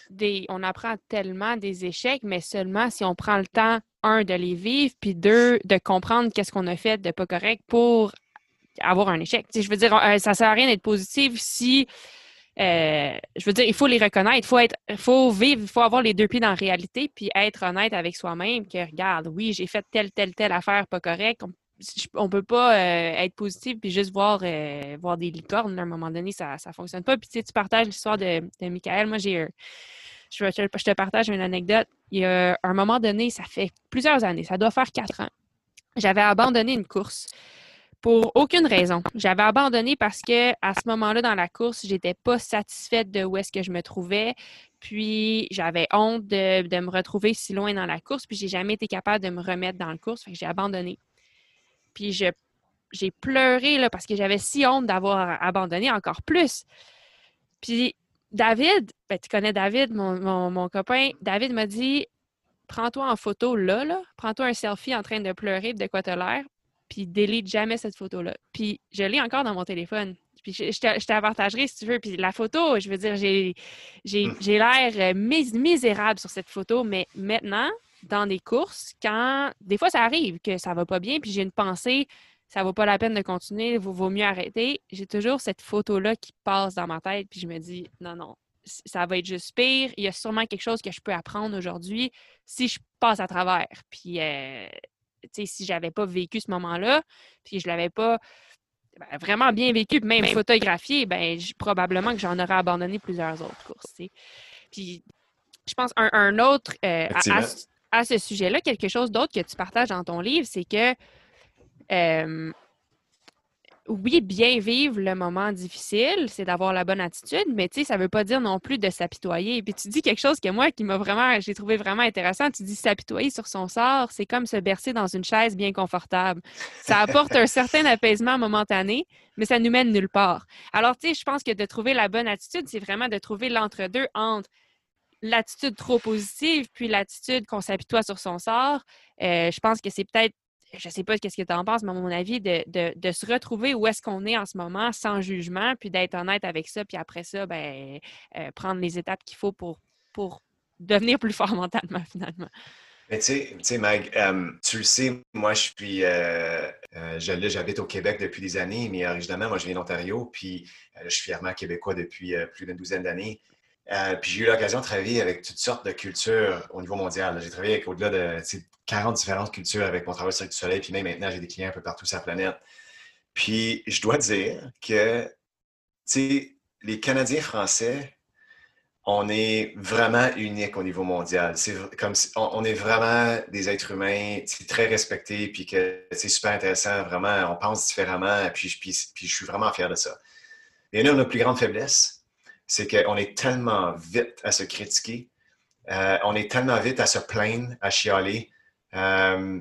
on apprend tellement des échecs, mais seulement si on prend le temps, un, de les vivre, puis deux, de comprendre qu'est-ce qu'on a fait de pas correct pour avoir un échec. je veux dire, euh, ça sert à rien d'être positif si euh, je veux dire, il faut les reconnaître, il faut faut vivre, il faut avoir les deux pieds dans la réalité, puis être honnête avec soi-même que regarde, oui, j'ai fait telle, telle, telle affaire pas correcte. On, ne peut pas euh, être positif puis juste voir, euh, voir des licornes. À un moment donné, ça ne fonctionne pas. Puis tu, sais, tu partages l'histoire de, de Michael. Moi, j'ai je, je, te partage une anecdote. Il y a un moment donné, ça fait plusieurs années, ça doit faire quatre ans. J'avais abandonné une course pour aucune raison. J'avais abandonné parce que à ce moment-là dans la course, j'étais pas satisfaite de où est-ce que je me trouvais. Puis j'avais honte de, me retrouver si loin dans la course, puis j'ai jamais été capable de me remettre dans la course, j'ai abandonné. Puis j'ai pleuré là, parce que j'avais si honte d'avoir abandonné encore plus. Puis David, ben, tu connais David, mon, copain, David m'a dit Prends-toi en photo là, là. prends-toi un selfie en train de pleurer de quoi t'as l'air, puis délite jamais cette photo-là. Puis je l'ai encore dans mon téléphone. Puis je, te, la partagerai si tu veux. Puis la photo, je veux dire, j'ai, j'ai, hmm. l'air euh, misérable sur cette photo, mais maintenant, dans des courses, quand des fois ça arrive que ça va pas bien, puis j'ai une pensée ça vaut pas la peine de continuer, il vaut, mieux arrêter. J'ai toujours cette photo-là qui passe dans ma tête, puis je me dis, non, non, ça va être juste pire. Il y a sûrement quelque chose que je peux apprendre aujourd'hui si je passe à travers. Puis, euh, si j'avais pas vécu ce moment-là, puis je l'avais pas ben, vraiment bien vécu, même photographié, ben, probablement que j'en aurais abandonné plusieurs autres courses. Puis, je pense un, autre, euh, à, ce sujet-là, quelque chose d'autre que tu partages dans ton livre, c'est que euh, oui, bien vivre le moment difficile, c'est d'avoir la bonne attitude, mais tu sais, ça veut pas dire non plus de s'apitoyer. Puis tu dis quelque chose que moi, qui m'a vraiment, j'ai trouvé vraiment intéressant. Tu dis s'apitoyer sur son sort, c'est comme se bercer dans une chaise bien confortable. Ça apporte un certain apaisement momentané, mais ça nous mène nulle part. Alors, tu sais, je pense que de trouver la bonne attitude, c'est vraiment de trouver l'entre-deux entre l'attitude trop positive puis l'attitude qu'on s'apitoie sur son sort. Euh, je pense que c'est peut-être je sais pas ce que tu en penses, mais à mon avis, de, se retrouver où est-ce qu'on est en ce moment sans jugement, puis d'être honnête avec ça, puis après ça, ben, euh, prendre les étapes qu'il faut pour, pour devenir plus fort mentalement, finalement. Mais tu sais, Mag, euh, tu le sais, moi, je suis, euh, j'habite au Québec depuis des années, mais originalement, moi, je viens d'Ontario, puis je suis fièrement québécois depuis plus d'une douzaine d'années. Puis j'ai eu l'occasion de travailler avec toutes sortes de cultures au niveau mondial. J'ai travaillé avec au-delà de 40 différentes cultures avec mon travail sur du Soleil, puis même maintenant, j'ai des clients un peu partout sur la planète. Puis je dois dire que, les Canadiens français, on est vraiment unique au niveau mondial. C'est comme on, est vraiment des êtres humains très respectés, puis que c'est super intéressant, vraiment, on pense différemment, puis je suis vraiment fier de ça. Et une de nos plus grandes faiblesses, c'est qu'on est tellement vite à se critiquer, euh, on est tellement vite à se plaindre, à chialer, euh,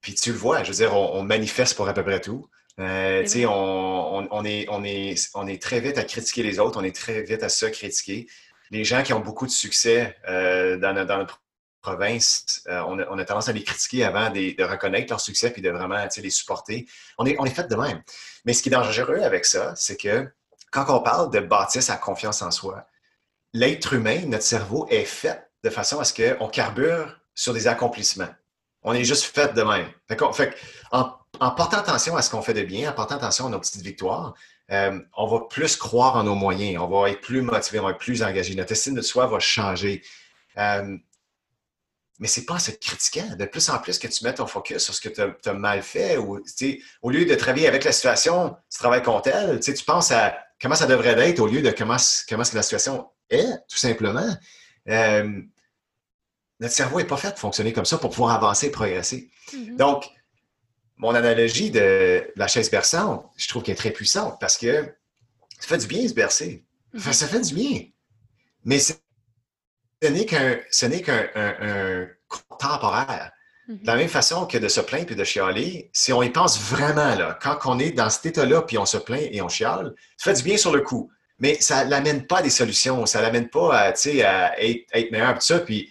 puis tu le vois, je veux dire, on, manifeste pour à peu près tout. Euh, on, on, est, on, est, on est très vite à critiquer les autres, on est très vite à se critiquer. Les gens qui ont beaucoup de succès dans, dans, notre province, on, a, tendance à les critiquer avant de, reconnaître leur succès puis de vraiment les supporter. On est, on est fait de même. Mais ce qui est dangereux avec ça, c'est que quand on parle de bâtir sa confiance en soi, l'être humain, notre cerveau est fait de façon à ce qu'on carbure sur des accomplissements. On est juste fait de même. Fait, en, portant attention à ce qu'on fait de bien, en portant attention à nos petites victoires, euh, on va plus croire en nos moyens, on va être plus motivé, on va être plus engagé. Notre estime de soi va changer. Euh, mais c'est pas en se critiquant. De plus en plus que tu mets ton focus sur ce que tu as, mal fait, ou au lieu de travailler avec la situation, tu travailles contre elle, tu penses à comment ça devrait être au lieu de comment, comment la situation est, tout simplement. Euh, notre cerveau n'est pas fait de fonctionner comme ça pour pouvoir avancer et progresser. Mm-hmm. Donc, mon analogie de la chaise berçante, je trouve qu'elle est très puissante parce que ça fait du bien se bercer. Mm-hmm. ça fait du bien. Mais ce n'est qu'un qu'un temporaire. Mm-hmm. De la même façon que de se plaindre et de chialer, si on y pense vraiment, là, quand on est dans cet état-là puis on se plaint et on chiale, ça fait du bien sur le coup. Mais ça ne l'amène pas à des solutions, ça ne l'amène pas à, à être, être meilleur. Tout ça, puis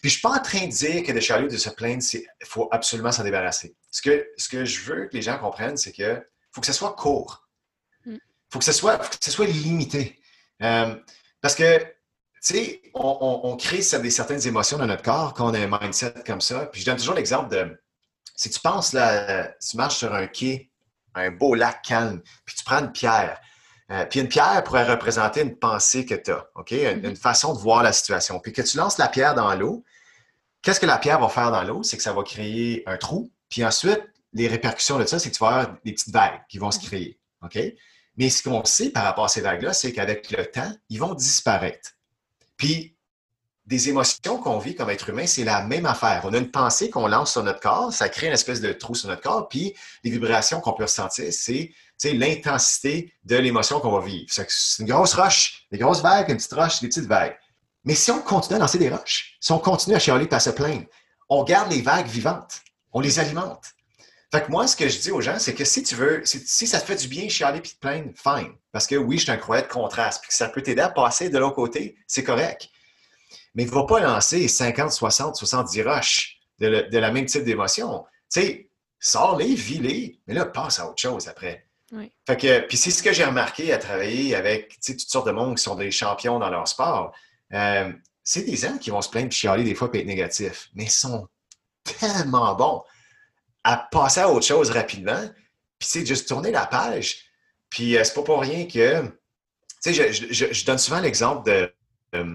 puis je suis pas en train de dire que de chialer de se plaindre, il faut absolument s'en débarrasser. Ce que, ce que je veux que les gens comprennent, c'est que faut que ce soit court. Il mm. faut, que ce soit, que ce soit limité. Euh, parce que, tu sais, on, on, crée des, certaines émotions dans notre corps quand on a un mindset comme ça. Puis je donne toujours l'exemple de, si tu penses, là, tu marches sur un quai, un beau lac calme, puis tu prends une pierre, euh, puis une pierre pourrait représenter une pensée que tu as, OK? Une, façon de voir la situation. Puis que tu lances la pierre dans l'eau, qu'est-ce que la pierre va faire dans l'eau? C'est que ça va créer un trou. Puis ensuite, les répercussions de ça, c'est que tu vas avoir des petites vagues qui vont se mm-hmm. créer, OK? Mais ce qu'on sait par rapport à ces vagues-là, c'est qu'avec le temps, ils vont disparaître. Puis, des émotions qu'on vit comme être humain, c'est la même affaire. On a une pensée qu'on lance sur notre corps, ça crée une espèce de trou sur notre corps, puis les vibrations qu'on peut ressentir, c'est l'intensité de l'émotion qu'on va vivre. C'est une grosse roche, des grosses vagues, une petite roche, des petites vagues. Mais si on continue à lancer des roches, si on continue à chialer et à se plaindre, on garde les vagues vivantes, on les alimente. Fait que moi, ce que je dis aux gens, c'est que si tu veux, si, ça te fait du bien chialer et te plaindre, fine. Parce que oui, je suis un croyant de contraste, puis que ça peut t'aider à passer de l'autre côté, c'est correct. Mais ne va pas lancer 50, 60, 70 roches de, la même type d'émotion. Tu sais, sors-les, vis-les, mais là, passe à autre chose après. Fait que, puis c'est ce que j'ai remarqué à travailler avec toutes sortes de monde qui sont des champions dans leur sport. Euh, c'est des gens qui vont se plaindre, chialer des fois, et être négatifs, mais ils sont tellement bons à passer à autre chose rapidement, puis c'est juste tourner la page. Puis euh, c'est pas pour rien que, tu sais, je, donne souvent l'exemple de, euh,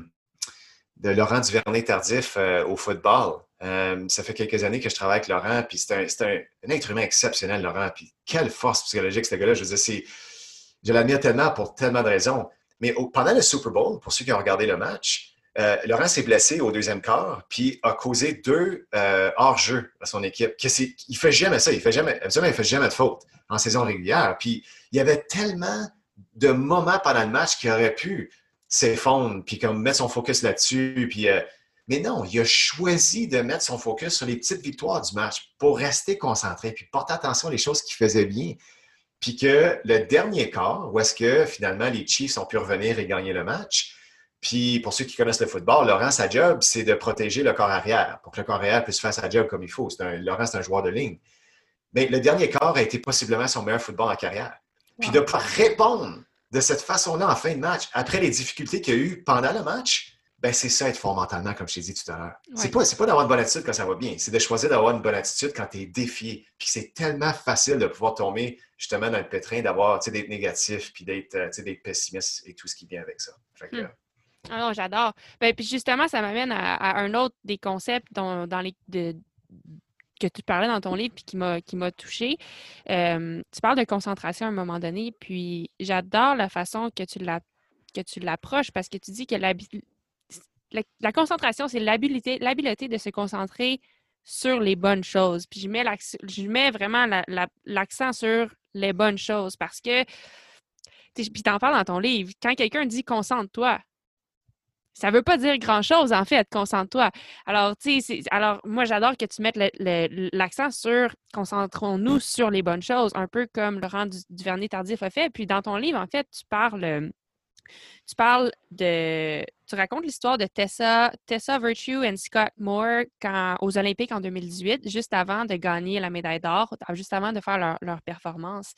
de Laurent Duvernay-Tardif au football. ça fait quelques années que je travaille avec Laurent, puis c'est un, être humain exceptionnel, Laurent. Puis quelle force psychologique, ce gars-là. Je veux dire, je l'admire tellement pour tellement de raisons. Mais pendant le Super Bowl, pour ceux qui ont regardé le match, euh, Laurent s'est blessé au deuxième quart, puis a causé deux euh, hors-jeu à son équipe. il ne fait jamais ça. Il fait jamais, il fait jamais de faute en saison régulière. Puis il y avait tellement de moments pendant le match qu'il aurait pu s'effondrer, puis comme mettre son focus là-dessus. Euh, mais non, il a choisi de mettre son focus sur les petites victoires du match pour rester concentré, puis porter attention aux choses qu'il faisait bien. Puis que le dernier quart, où est-ce que finalement les Chiefs ont pu revenir et gagner le match, puis pour ceux qui connaissent le football, Laurent, sa job, c'est de protéger le corps arrière pour que le corps arrière puisse faire sa job comme il faut. Laurent, c'est un joueur de ligne. Mais le dernier quart a été possiblement son meilleur football en carrière. Puis de répondre de cette façon-là en fin de match, après les difficultés qu'il y a eu pendant le match, ben c'est ça être fort mentalement, comme je t'ai dit tout à l'heure. C'est pas, pas d'avoir une bonne attitude quand ça va bien, c'est de choisir d'avoir une bonne attitude quand tu es défié. Puis c'est tellement facile de pouvoir tomber justement dans le pétrin, d'avoir, d'être négatif, puis d'être, euh, pessimiste et tout ce qui vient avec ça. Hmm. Euh, ah non, j'adore. Ben, puis justement, ça m'amène à, un autre des concepts dans les, que tu parlais dans ton livre puis qui m'a qui m'a touché. tu parles de concentration à un moment donné, puis j'adore la façon que tu que tu l'approches parce que tu dis que la, la concentration, c'est l'habileté, de se concentrer sur les bonnes choses. Puis je mets, je mets vraiment l'accent sur les bonnes choses parce que, puis t'en parles dans ton livre, quand quelqu'un dit concentre-toi, ça veut pas dire grand-chose, en fait, concentre-toi. Alors, tu sais, alors moi, j'adore que tu mettes l'accent sur concentrons-nous sur les bonnes choses, un peu comme Laurent Duvernay-Tardif a fait. Puis dans ton livre, en fait, tu parles, tu parles de, tu racontes l'histoire de Tessa, Tessa Virtue et Scott Moore aux Olympiques en 2018, juste avant de gagner la médaille d'or, juste avant de faire leur, leur performance.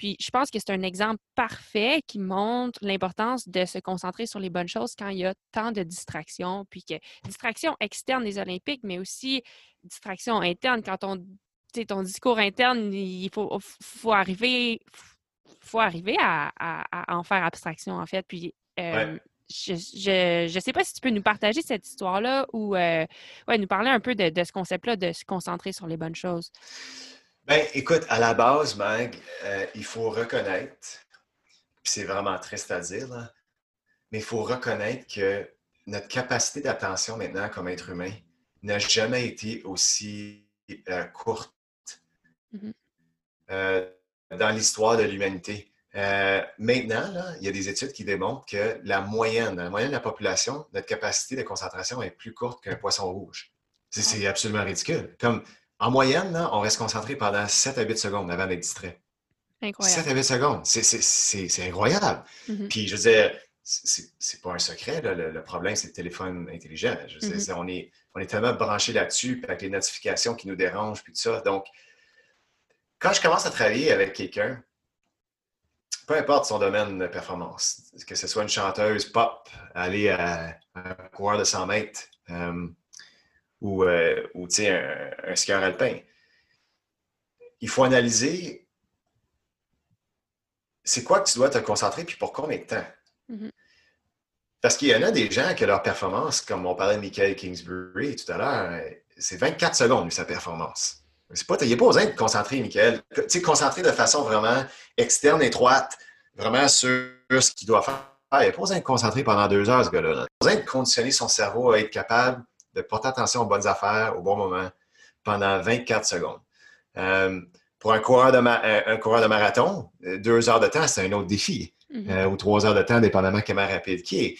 Puis je pense que c'est un exemple parfait qui montre l'importance de se concentrer sur les bonnes choses quand il y a tant de distractions, puis que distraction externe des Olympiques, mais aussi distraction interne quand on ton discours interne, il faut, faut arriver, faut arriver à, en faire abstraction, en fait. Puis je ne sais pas si tu peux nous partager cette histoire-là ou ouais, nous parler un peu de, de ce concept-là de se concentrer sur les bonnes choses. Ben, écoute, à la base, Mag, euh, il faut reconnaître, c'est vraiment triste à dire, mais il faut reconnaître que notre capacité d'attention maintenant comme être humain n'a jamais été aussi euh, courte mm-hmm. euh, dans l'histoire de l'humanité. maintenant, il y a des études qui démontrent que la moyenne, la moyenne de la population, notre capacité de concentration est plus courte qu'un poisson rouge. C'est absolument ridicule. Comme en moyenne, on reste concentré pendant 7 à 8 secondes avant d'être distrait. Incroyable. 7 à 8 secondes, c'est incroyable. Mm-hmm. Puis, je veux dire, c'est pas un secret, le, problème, c'est le téléphone intelligent. Mm-hmm. on, est, on est tellement branché là-dessus, avec les notifications qui nous dérangent, puis tout ça. Donc, quand je commence à travailler avec quelqu'un, peu importe son domaine de performance, que ce soit une chanteuse pop, aller à, un coureur de 100 mètres, euh, ou, euh, un, skieur alpin. Il faut analyser c'est quoi que tu dois te concentrer puis pour combien de temps. Mm-hmm. Parce qu'il y en a des gens que leur performance, comme on parlait de Michael Kingsbury tout à l'heure, c'est 24 secondes, sa performance. C'est pas, il n'y a pas besoin de concentrer, Michael. Tu sais, concentrer de façon vraiment externe, étroite, vraiment sur ce qu'il doit faire il n'a pas besoin de concentrer pendant deux heures, ce gars-là. Il n'a pas besoin de conditionner son cerveau à être capable de porter attention aux bonnes affaires au bon moment pendant 24 secondes. Euh, pour un coureur, de un, coureur de marathon, deux heures de temps, c'est un autre défi. Mm-hmm. ou trois heures de temps, dépendamment comment rapide qui est.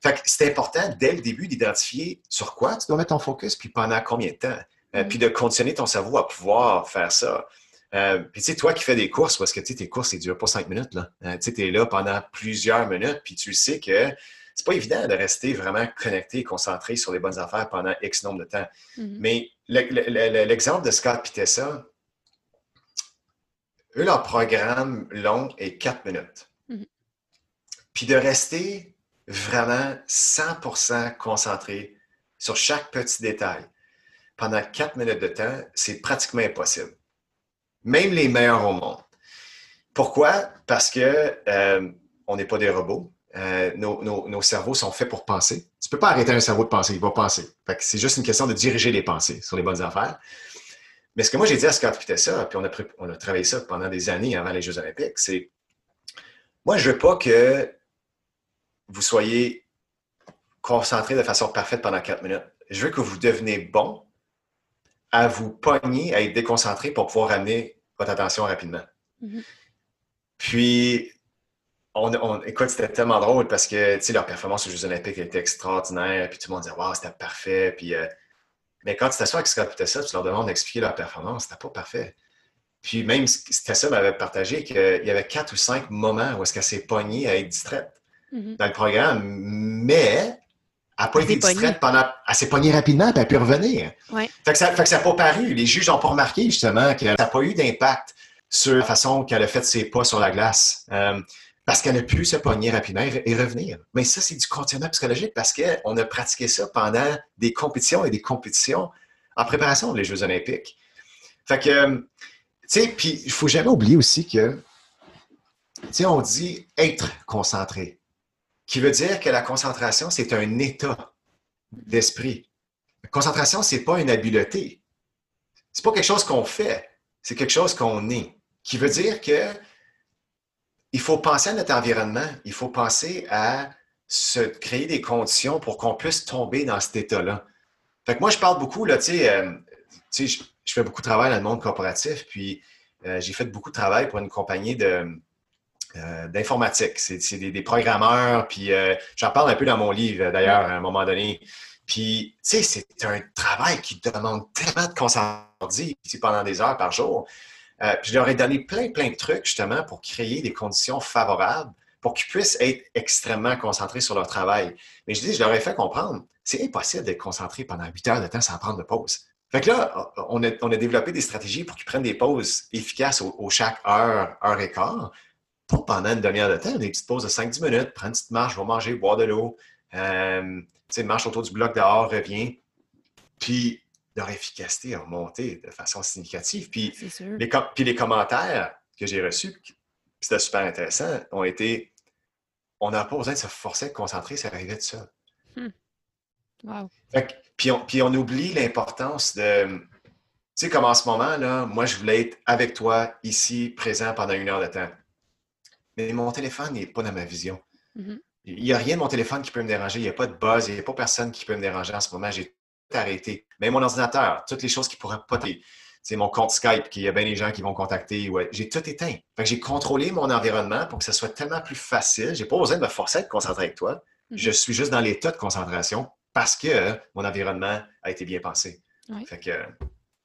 fait c'est important dès le début d'identifier sur quoi tu dois mettre ton focus, puis pendant combien de temps. Euh, puis de conditionner ton cerveau à pouvoir faire ça. Euh, puis tu sais, toi qui fais des courses, parce que tes courses, ne durent pas cinq minutes, là. Euh, tu sais, es là pendant plusieurs minutes, puis tu sais que c'est pas évident de rester vraiment connecté et concentré sur les bonnes affaires pendant X nombre de temps. Mm-hmm. Mais l'exemple de Scott Pitessa, eux, leur programme long est quatre minutes. Mm-hmm. Puis de rester vraiment 100% concentré sur chaque petit détail pendant quatre minutes de temps, c'est pratiquement impossible. Même les meilleurs au monde. Pourquoi? Parce que euh, on n'est pas des robots. Euh, nos, cerveaux sont faits pour penser. Tu ne peux pas arrêter un cerveau de penser, il va penser. c'est juste une question de diriger les pensées sur les bonnes affaires. Mais ce que moi j'ai dit à Scott Pitessa, puis on a, on a travaillé ça pendant des années avant les Jeux olympiques, c'est moi je veux pas que vous soyez concentré de façon parfaite pendant quatre minutes. Je veux que vous devenez bon à vous pogner, à être déconcentré pour pouvoir ramener votre attention rapidement. Mm-hmm. Puis, on, écoute, c'était tellement drôle parce que, tu sais, leur performance aux Jeux Olympiques était extraordinaire, puis tout le monde disait, waouh, c'était parfait. Puis, euh, mais quand tu t'assois avec Scott ça, tu leur demandes d'expliquer leur performance, c'était pas parfait. Puis même ça m'avait partagé qu'il y avait quatre ou cinq moments où est-ce qu'elle s'est pognée à être distraite mm-hmm. dans le programme, mais elle n'a pas été distraite pendant. Elle s'est pognée rapidement, puis elle a pu revenir. Fait que ça n'a pas paru. Les juges n'ont pas remarqué, justement, que ça n'a pas eu d'impact sur la façon qu'elle a fait ses pas sur la glace. Euh, parce qu'elle a pu se pogner rapidement et revenir. Mais ça, c'est du conditionnement psychologique parce qu'on a pratiqué ça pendant des compétitions et des compétitions en préparation des Jeux olympiques. Fait que, tu sais, puis il ne faut jamais oublier aussi que, tu on dit être concentré qui veut dire que la concentration, c'est un état d'esprit. La concentration, ce n'est pas une habileté. Ce n'est pas quelque chose qu'on fait, c'est quelque chose qu'on est. Qui veut dire que il faut penser à notre environnement, il faut penser à se créer des conditions pour qu'on puisse tomber dans cet état-là. Fait que moi, je parle beaucoup, là, tu sais, euh, je, fais beaucoup de travail dans le monde corporatif, puis euh, j'ai fait beaucoup de travail pour une compagnie de, euh, d'informatique. C'est des, programmeurs, puis j'en parle un peu dans mon livre d'ailleurs à un moment donné. Puis, tu sais, c'est un travail qui demande tellement de concentration pendant des heures par jour. Euh, je leur ai donné plein, plein de trucs justement pour créer des conditions favorables pour qu'ils puissent être extrêmement concentrés sur leur travail. Mais je dis, je leur ai fait comprendre, c'est impossible d'être concentré pendant 8 heures de temps sans prendre de pause. Fait que là, on a, on a développé des stratégies pour qu'ils prennent des pauses efficaces au, chaque heure, heure et quart, pas pendant une demi-heure de temps, des petites pauses de 5-10 minutes, prends une petite marche, va manger, boire de l'eau, euh, marche autour du bloc dehors, reviens. Puis leur efficacité a remonté de façon significative. Puis, les, puis les commentaires que j'ai reçus, c'était super intéressant, ont été on n'a pas besoin de se forcer à se concentrer, ça arrivait de ça. Hmm. Wow. puis, on, puis on oublie l'importance de. Tu sais, comme en ce moment, là, moi, je voulais être avec toi, ici, présent pendant une heure de temps mais mon téléphone n'est pas dans ma vision. Mm-hmm. Il n'y a rien de mon téléphone qui peut me déranger. Il n'y a pas de buzz. Il n'y a pas personne qui peut me déranger en ce moment. J'ai arrêté. Mais mon ordinateur, toutes les choses qui pourraient pas c'est mon compte Skype, qu'il y a bien des gens qui vont contacter. Ouais, j'ai tout éteint. j'ai contrôlé mon environnement pour que ce soit tellement plus facile. Je n'ai pas besoin de me forcer à être concentré avec toi. Mm-hmm. Je suis juste dans l'état de concentration parce que mon environnement a été bien pensé.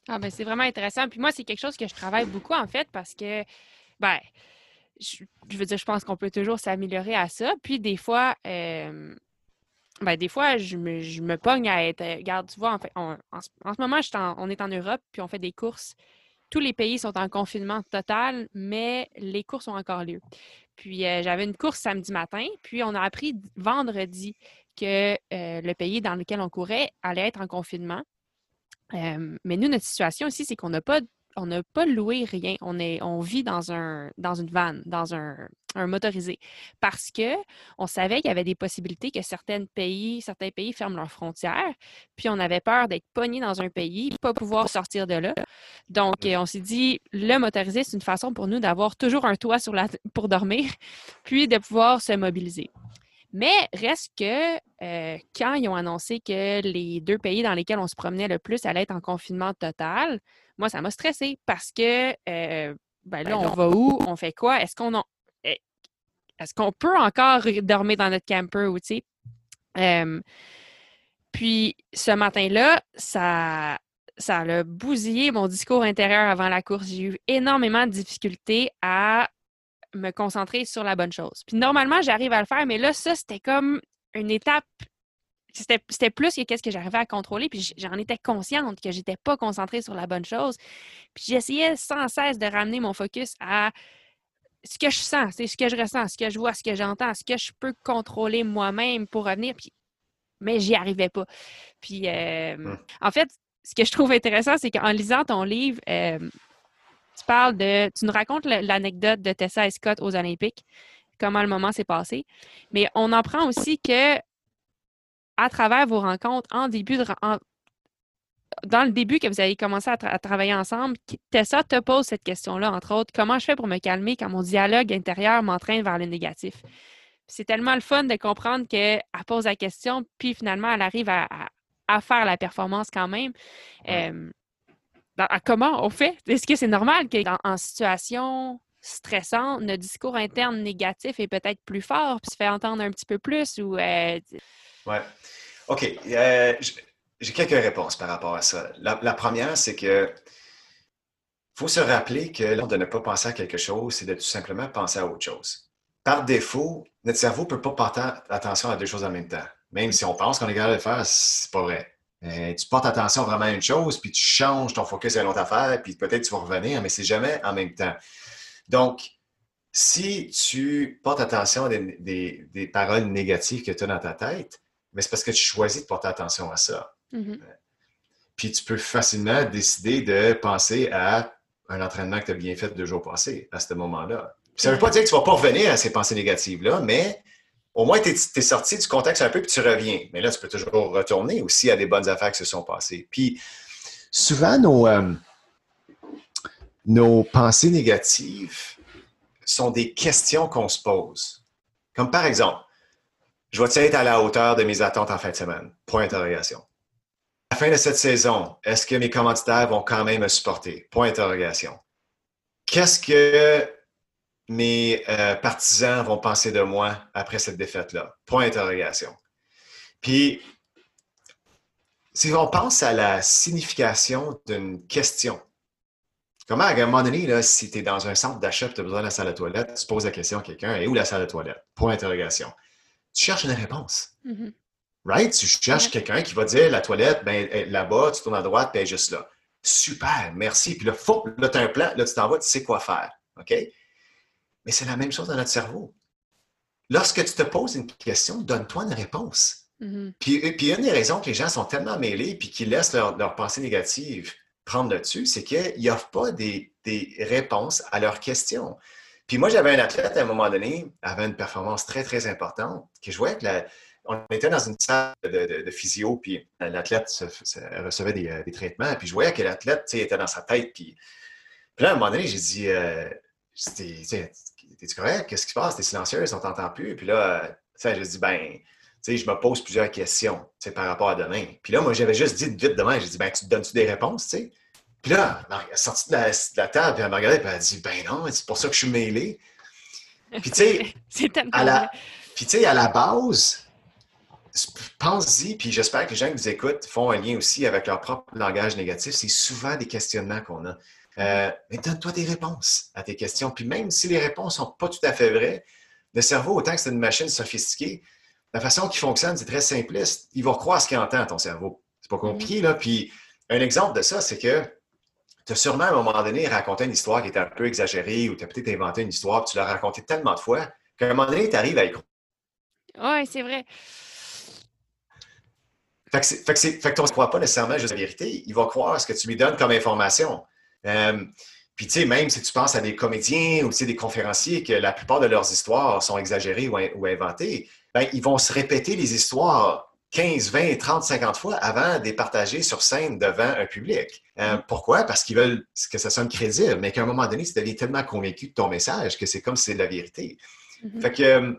ah ben, c'est vraiment intéressant. Puis moi, c'est quelque chose que je travaille beaucoup en fait parce que ben, je, veux dire, je pense qu'on peut toujours s'améliorer à ça. Puis des fois, ben, des fois, je me, je me, pogne à être. Euh, regarde, tu vois, en, fait, en, ce moment, on est en Europe, puis on fait des courses. Tous les pays sont en confinement total, mais les courses ont encore lieu. Puis euh, j'avais une course samedi matin, puis on a appris vendredi que euh, le pays dans lequel on courait allait être en confinement. mais nous, notre situation ici, c'est qu'on n'a pas on n'a pas loué rien. On, est, on vit dans, un, dans une vanne, dans un, un motorisé. Parce que on savait qu'il y avait des possibilités que certains pays, certains pays ferment leurs frontières. Puis on avait peur d'être pogné dans un pays, pas pouvoir sortir de là. Donc, on s'est dit, le motorisé, c'est une façon pour nous d'avoir toujours un toit sur la, pour dormir, puis de pouvoir se mobiliser. Mais reste que euh, quand ils ont annoncé que les deux pays dans lesquels on se promenait le plus allaient être en confinement total, moi, ça m'a stressé parce que euh, ben là, ben on va où? On fait quoi? Est-ce qu'on eh, est-ce qu'on peut encore dormir dans notre camper ou tu sais? puis ce matin-là, ça, ça a bousillé mon discours intérieur avant la course. J'ai eu énormément de difficultés à me concentrer sur la bonne chose. Puis normalement, j'arrive à le faire, mais là, ça, c'était comme une étape. C'était plus que qu'est-ce que j'arrivais à contrôler, puis j'en étais consciente que j'étais pas concentrée sur la bonne chose. Puis j'essayais sans cesse de ramener mon focus à ce que je sens, c'est ce que je ressens, ce que je vois, ce que j'entends, ce que je peux contrôler moi-même pour revenir. Puis... Mais j'y arrivais pas. Puis, euh, mmh. en fait, ce que je trouve intéressant, c'est qu'en lisant ton livre, euh, tu parles de. Tu nous racontes l'anecdote de Tessa et Scott aux Olympiques, comment le moment s'est passé. Mais on en prend aussi que à travers vos rencontres, en début de, dans le début que vous avez commencé à, travailler ensemble, Tessa te pose cette question-là, entre autres, comment je fais pour me calmer quand mon dialogue intérieur m'entraîne vers le négatif? C'est tellement le fun de comprendre qu'elle pose la question, puis finalement, elle arrive à, faire la performance quand même comment on fait? Est-ce que c'est normal qu'en situation stressante, notre discours interne négatif est peut-être plus fort puis se fait entendre un petit peu plus ou euh, Ouais. OK. Euh, j'ai quelques réponses par rapport à ça. La, première, c'est que faut se rappeler que de ne pas penser à quelque chose, c'est de tout simplement penser à autre chose. Par défaut, notre cerveau ne peut pas porter attention à deux choses en même temps. Même si on pense qu'on est capable de le faire, c'est pas vrai. Tu portes attention vraiment à une chose, puis tu changes ton focus à une autre affaire, puis peut-être tu vas revenir, mais c'est jamais en même temps. Donc, si tu portes attention à des, paroles négatives que tu as dans ta tête, mais c'est parce que tu choisis de porter attention à ça. Mm-hmm. Euh, puis tu peux facilement décider de penser à un entraînement que tu as bien fait deux jours passés à ce moment-là. Ça ne veut pas dire que tu ne vas pas revenir à ces pensées négatives-là, mais au moins, tu es, sorti du contexte un peu puis tu reviens. Mais là, tu peux toujours retourner aussi à des bonnes affaires qui se sont passées. Puis, souvent, nos, euh, nos pensées négatives sont des questions qu'on se pose. Comme par exemple, je vais être à la hauteur de mes attentes en fin de semaine? Point d'interrogation. À la fin de cette saison, est-ce que mes commanditaires vont quand même me supporter? Point d'interrogation. Qu'est-ce que mes euh, partisans vont penser de moi après cette défaite-là? Point d'interrogation. Puis, si on pense à la signification d'une question, comment à un moment donné, là, si tu es dans un centre d'achat et tu as besoin de la salle de toilette, tu poses la question à quelqu'un, et où la salle de toilette? Point d'interrogation. Tu cherches une réponse. Mm-hmm. Right? Tu cherches quelqu'un qui va dire la toilette, ben, là-bas, tu tournes à droite, est juste là. Super, merci. Puis là, faut, là, tu as un plan, là, tu t'en vas, tu sais quoi faire. OK? Mais c'est la même chose dans notre cerveau. Lorsque tu te poses une question, donne-toi une réponse. Mm-hmm. puis, puis, une des raisons que les gens sont tellement mêlés puis qu'ils laissent leur, leur pensée négative prendre le dessus, c'est qu'ils n'offrent pas des, des, réponses à leurs questions. Puis moi, j'avais un athlète à un moment donné, avait une performance très, très importante, je voyais que la, on était dans une salle de, physio, puis l'athlète recevait des, des, traitements, puis je voyais que l'athlète était dans sa tête. Puis, puis là, à un moment donné, j'ai dit, euh, T'es-tu correct? Qu'est-ce qui se passe? T'es silencieuse, on t'entend plus. Puis là, je dis, ben, tu je me pose plusieurs questions par rapport à demain. Puis là, moi, j'avais juste dit vite demain, j'ai dit, ben, tu te donnes-tu des réponses, tu sais? Puis là, elle est sortie de la, table, puis elle m'a regardé, puis elle a dit, ben non, c'est pour ça que je suis mêlé. Puis tu sais, à la, puis, sais, à la base, pense-y, puis j'espère que les gens qui vous écoutent font un lien aussi avec leur propre langage négatif. C'est souvent des questionnements qu'on a. Euh, mais donne-toi des réponses à tes questions. Puis même si les réponses ne sont pas tout à fait vraies, le cerveau, autant que c'est une machine sophistiquée, la façon qu'il fonctionne, c'est très simpliste. Il va croire ce qu'il entend, ton cerveau. C'est pas compliqué, là. Puis un exemple de ça, c'est que tu as sûrement à un moment donné raconté une histoire qui était un peu exagérée ou tu as peut-être inventé une histoire, puis tu l'as racontée tellement de fois qu'à un moment donné, tu arrives à y croire. Oui, c'est vrai. Fait que, fait que, fait que ton ne croit pas nécessairement juste la vérité. Il va croire ce que tu lui donnes comme information. Euh, puis, tu sais, même si tu penses à des comédiens ou des conférenciers que la plupart de leurs histoires sont exagérées ou, inventées, ben, ils vont se répéter les histoires 15, 20, 30, 50 fois avant de les partager sur scène devant un public. Euh, pourquoi? Parce qu'ils veulent que ça sonne crédible, mais qu'à un moment donné, tu deviens tellement convaincu de ton message que c'est comme si c'est la vérité. Mm-hmm. Fait que, euh,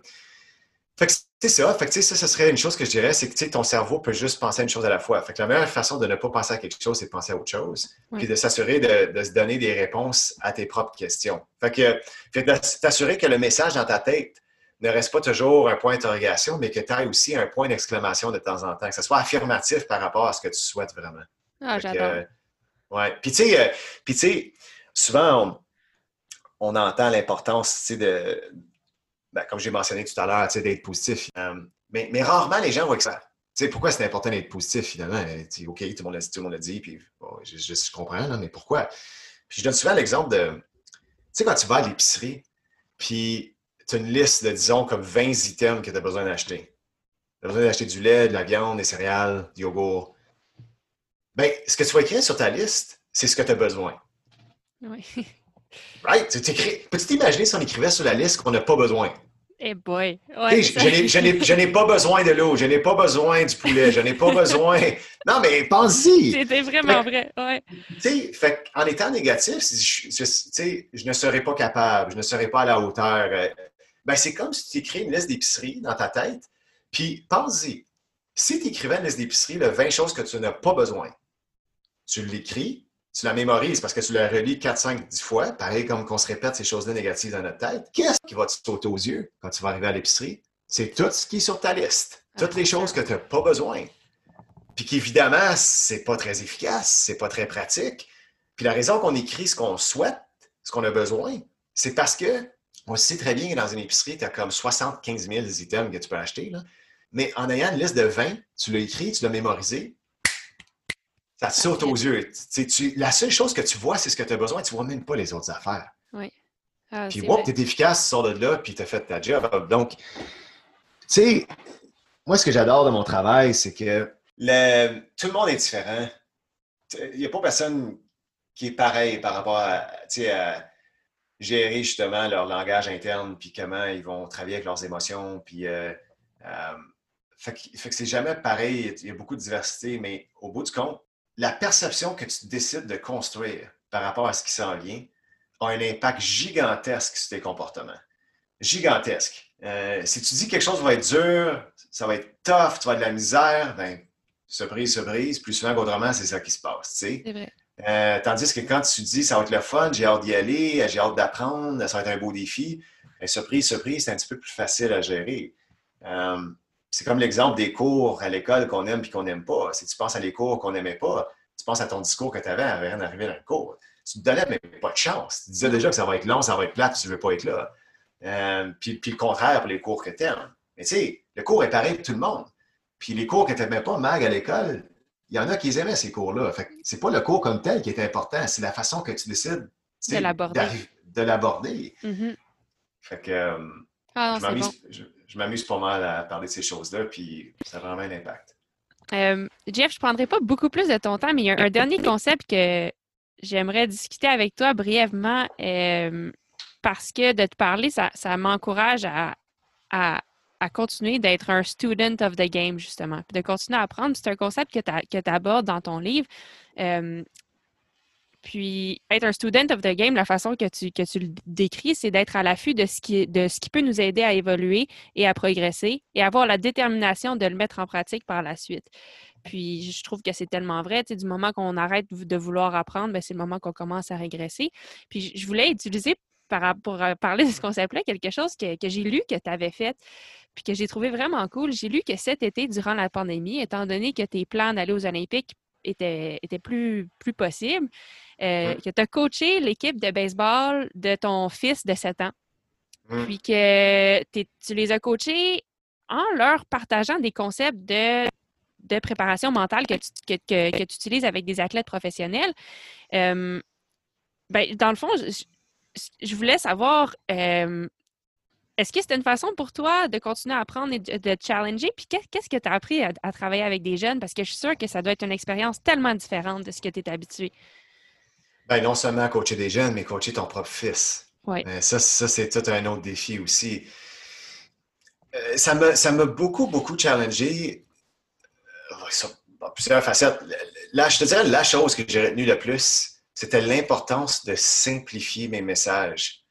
fait que c'est ça. Fait que, ça, ce serait une chose que je dirais, c'est que ton cerveau peut juste penser à une chose à la fois. Fait que la meilleure façon de ne pas penser à quelque chose, c'est de penser à autre chose. Puis de s'assurer de, se donner des réponses à tes propres questions. Fait que, fait t'assurer que le message dans ta tête ne reste pas toujours un point d'interrogation, mais que tu aies aussi un point d'exclamation de temps en temps, que ce soit affirmatif par rapport à ce que tu souhaites vraiment. Ah, j'adore. ouais. Puis tu sais, euh, souvent, on, on entend l'importance, de, ben, comme j'ai mentionné tout à l'heure, d'être positif. Euh, mais, mais, rarement les gens vont ça. pourquoi c'est important d'être positif finalement? OK, tout le monde l'a dit, tout le monde l'a dit, puis je, je, comprends, mais pourquoi? Puis je donne souvent l'exemple de, tu sais, quand tu vas à l'épicerie, puis tu as une liste de, disons, comme 20 items que tu as besoin d'acheter. Tu as besoin d'acheter du lait, de la viande, des céréales, du yogourt. Bien, ce que tu vas écrire sur ta liste, c'est ce que tu as besoin. Oui. Right? Peux-tu t'imaginer si on écrivait sur la liste qu'on n'a pas besoin? Eh boy! je n'ai pas besoin de l'eau, je n'ai pas besoin du poulet, je n'ai pas besoin. Non, mais pense-y! C'était vraiment vrai, ouais. Tu sais, en étant négatif, je, je ne serais pas capable, je ne serais pas à la hauteur. Ben, c'est comme si tu écris une liste d'épicerie dans ta tête, puis pense-y. Si tu écrivais une liste d'épicerie, le 20 choses que tu n'as pas besoin, tu l'écris, tu la mémorises parce que tu la relis 4, 5, 10 fois, pareil comme qu'on se répète ces choses-là négatives dans notre tête. Qu'est-ce qui va te sauter aux yeux quand tu vas arriver à l'épicerie? C'est tout ce qui est sur ta liste. Toutes les choses que tu n'as pas besoin. Puis qu'évidemment, c'est pas très efficace, c'est pas très pratique. Puis la raison qu'on écrit ce qu'on souhaite, ce qu'on a besoin, c'est parce que on sait très bien que dans une épicerie, tu as comme 75 000 items que tu peux acheter. Mais en ayant une liste de 20, tu l'as écrit, tu l'as mémorisé, ça te saute aux yeux. Tu, la seule chose que tu vois, c'est ce que tu as besoin. Tu ne vois même pas les autres affaires. Oui. Ah, puis, tu es efficace, tu sors de là, puis tu as fait ta job. Donc, tu sais, moi, ce que j'adore de mon travail, c'est que le, tout le monde est différent. Il n'y a pas personne qui est pareil par rapport à, à gérer justement leur langage interne, puis comment ils vont travailler avec leurs émotions, puis euh, euh, fait que, c'est jamais pareil. Il y a beaucoup de diversité, mais au bout du compte, la perception que tu décides de construire par rapport à ce qui s'en vient a un impact gigantesque sur tes comportements. Gigantesque. Euh, si tu dis quelque chose va être dur, ça va être tough, tu vas avoir de la misère, ben, se brise, se brise. Plus souvent qu'autrement, c'est ça qui se passe. C'est vrai. Euh, tandis que quand tu dis ça va être le fun, j'ai hâte d'y aller, j'ai hâte d'apprendre, ça va être un beau défi, ben, surprise, surprise, c'est un petit peu plus facile à gérer. Euh, c'est comme l'exemple des cours à l'école qu'on aime et qu'on n'aime pas. Si tu penses à les cours qu'on n'aimait pas, tu penses à ton discours que tu avais avant d'arriver dans le cours. Tu te donnais mais pas de chance. Tu disais déjà que ça va être long, ça va être plat, tu ne veux pas être là. Euh, puis, le contraire pour les cours que tu aimes. Mais tu sais, le cours est pareil pour tout le monde. Puis les cours que tu n'aimais pas, Mag, à l'école, il y en a qui aimaient ces cours-là. Fait c'est pas le cours comme tel qui est important, c'est la façon que tu décides de l'aborder. Mm-hmm. Fait que euh, ah, je, je m'amuse pas mal à parler de ces choses-là, puis ça a vraiment un impact. Euh, Jeff, je ne prendrai pas beaucoup plus de ton temps, mais il y a un dernier concept que j'aimerais discuter avec toi brièvement euh, parce que de te parler, ça, m'encourage à, à, continuer d'être un student of the game, justement, puis de continuer à apprendre. C'est un concept que tu abordes dans ton livre. Puis, être un student of the game, la façon que tu, le décris, c'est d'être à l'affût de, ce qui, peut nous aider à évoluer et à progresser et avoir la détermination de le mettre en pratique par la suite. Puis, je trouve que c'est tellement vrai. Tu du moment qu'on arrête de vouloir apprendre, ben, c'est le moment qu'on commence à régresser. Puis, je voulais utiliser pour euh, parler de ce concept-là quelque chose que, que j'ai lu que tu avais fait puis que j'ai trouvé vraiment cool. J'ai lu que cet été, durant la pandémie, étant donné que tes plans d'aller aux Olympiques étaient, étaient plus, plus possibles, euh, que tu as coaché l'équipe de baseball de ton fils de 7 ans. Puis que tu les as coachés en leur partageant des concepts de, de préparation mentale que tu, que, que, tu, utilises avec des athlètes professionnels. Euh, ben, dans le fond, je, voulais savoir, euh, est-ce que c'était une façon pour toi de continuer à apprendre et de, de challenger? Puis qu'est-ce que tu as appris à, à, travailler avec des jeunes? Parce que je suis sûre que ça doit être une expérience tellement différente de ce que tu es habitué. Ben, non seulement coacher des jeunes, mais coacher ton propre fils. Ouais. Euh, ça, ça c'est tout un autre défi aussi. Euh, ça m'a ça beaucoup, beaucoup challengé euh, sur plusieurs facettes. Là, je te dirais, la chose que j'ai retenue le plus, c'était l'importance de simplifier mes messages.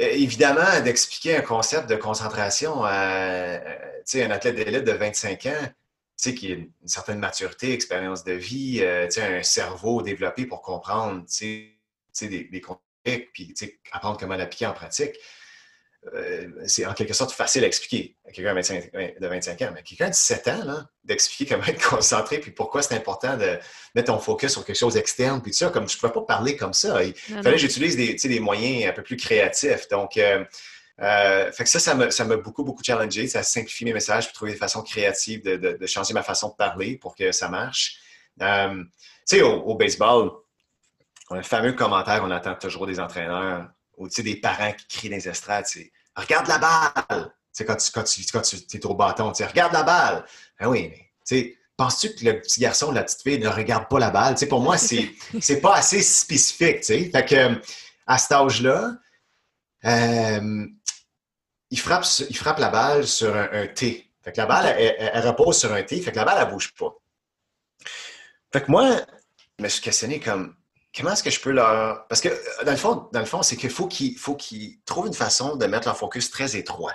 Euh, évidemment, d'expliquer un concept de concentration à euh, un athlète d'élite de 25 ans, qui a une certaine maturité, expérience de vie, euh, un cerveau développé pour comprendre tu sais, des, des concepts, puis apprendre comment l'appliquer en pratique. Euh, c'est en quelque sorte facile à expliquer à quelqu'un de 25, de 25 ans. Mais quelqu'un de 17 ans, là, d'expliquer comment être concentré, puis pourquoi c'est important de mettre ton focus sur quelque chose d'externe, puis tout ça, comme je ne pouvais pas parler comme ça. Il Non, fallait que j'utilise des, des moyens un peu plus créatifs. Donc, euh, euh, fait que ça, ça m'a ça beaucoup, beaucoup challengé. Ça a simplifié mes messages, puis trouver des façons créatives de, de- de changer ma façon de parler pour que ça marche. Tu sais, au, au baseball, on a le fameux commentaire qu'on entend toujours des entraîneurs ou tu sais, des parents qui crient dans les estrades, c'est Regarde la balle! Quand tu, quand tu, quand tu es au bâton, tu Regarde la balle! Ah oui, mais tu sais, penses-tu que le petit garçon ou la petite fille ne regarde pas la balle? Tu sais, pour moi, c'est c'est pas assez spécifique, tu sais. Fait que à cet âge-là, euh, il, frappe, il frappe la balle sur un, un T. Fait que la balle, elle, elle- elle repose sur un T, fait que la balle, elle bouge pas. Fait que moi, je me suis questionné comme comment est-ce que je peux leur. Parce que euh, dans le fond, dans le fond c'est qu'il faut qu'ils trouvent une façon de mettre leur focus très étroit.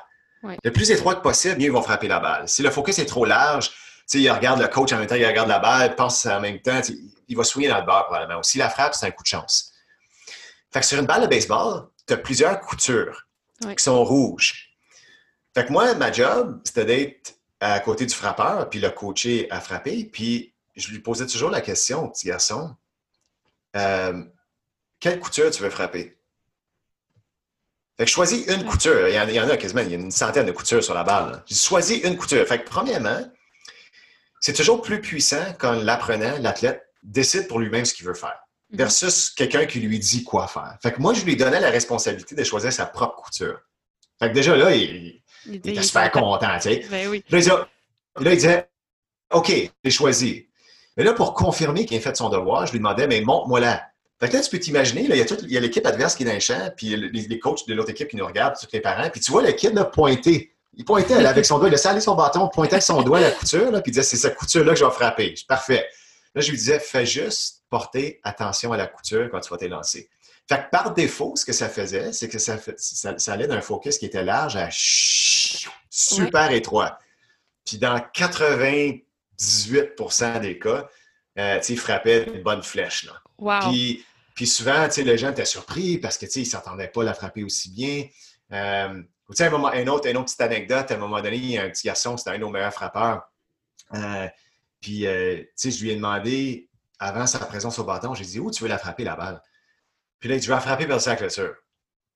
Le plus étroit que possible, mieux ils vont frapper la balle. Si le focus est trop large, tu sais, il regarde le coach en même temps, il regarde la balle, il pense en même temps, il va swinger dans le beurre probablement. Ou si la frappe, c'est un coup de chance. Fait que sur une balle de baseball, tu as plusieurs coutures qui sont rouges. Fait que moi, ma job, c'était d'être à côté du frappeur, puis le coacher à frapper. Puis je lui posais toujours la question au petit garçon euh, quelle couture tu veux frapper? Fait que je choisis une couture. Il y, en, il y en a quasiment, il y a une centaine de coutures sur la balle. là. J'ai choisi une couture. Fait que premièrement, c'est toujours plus puissant quand l'apprenant, l'athlète, décide pour lui-même ce qu'il veut faire Mhm. versus quelqu'un qui lui dit quoi faire. Fait que moi, je lui donnais la responsabilité de choisir sa propre couture. Fait que déjà là, il, Il était super content, tu sais. Ben oui. Là, il disait, OK, j'ai choisi. Mais là, pour confirmer qu'il a fait son devoir, je lui demandais, mais montre-moi là. Fait que là, tu peux t'imaginer, il y a, l'équipe adverse qui est dans le champ, puis les, les coachs de l'autre équipe qui nous regardent, tous les parents, puis tu vois le kid là, pointer. Il pointait là, avec son doigt, il laissait aller son bâton, pointait avec son doigt la couture, là, puis il disait, c'est cette couture-là que je vais frapper. Je dis, Parfait. Là, je lui disais, fais juste porter attention à la couture quand tu vas t'élancer. Fait que par défaut, ce que ça faisait, c'est que ça, ça, ça allait d'un focus qui était large à super étroit. Puis dans 98% des cas, euh, il frappait une bonne flèche. Là. Wow. Puis, puis souvent, les gens étaient surpris parce que, tu sais, ils ne s'entendaient pas à la frapper aussi bien. Euh, tu un, moment, un autre, une autre petite anecdote, à un moment donné, il y a un petit garçon, c'était un de nos meilleurs frappeurs. Euh, puis, euh, je lui ai demandé, avant sa présence au bâton, j'ai dit, où tu veux la frapper, la balle? Puis là, il dit, je vais la frapper par la clôture.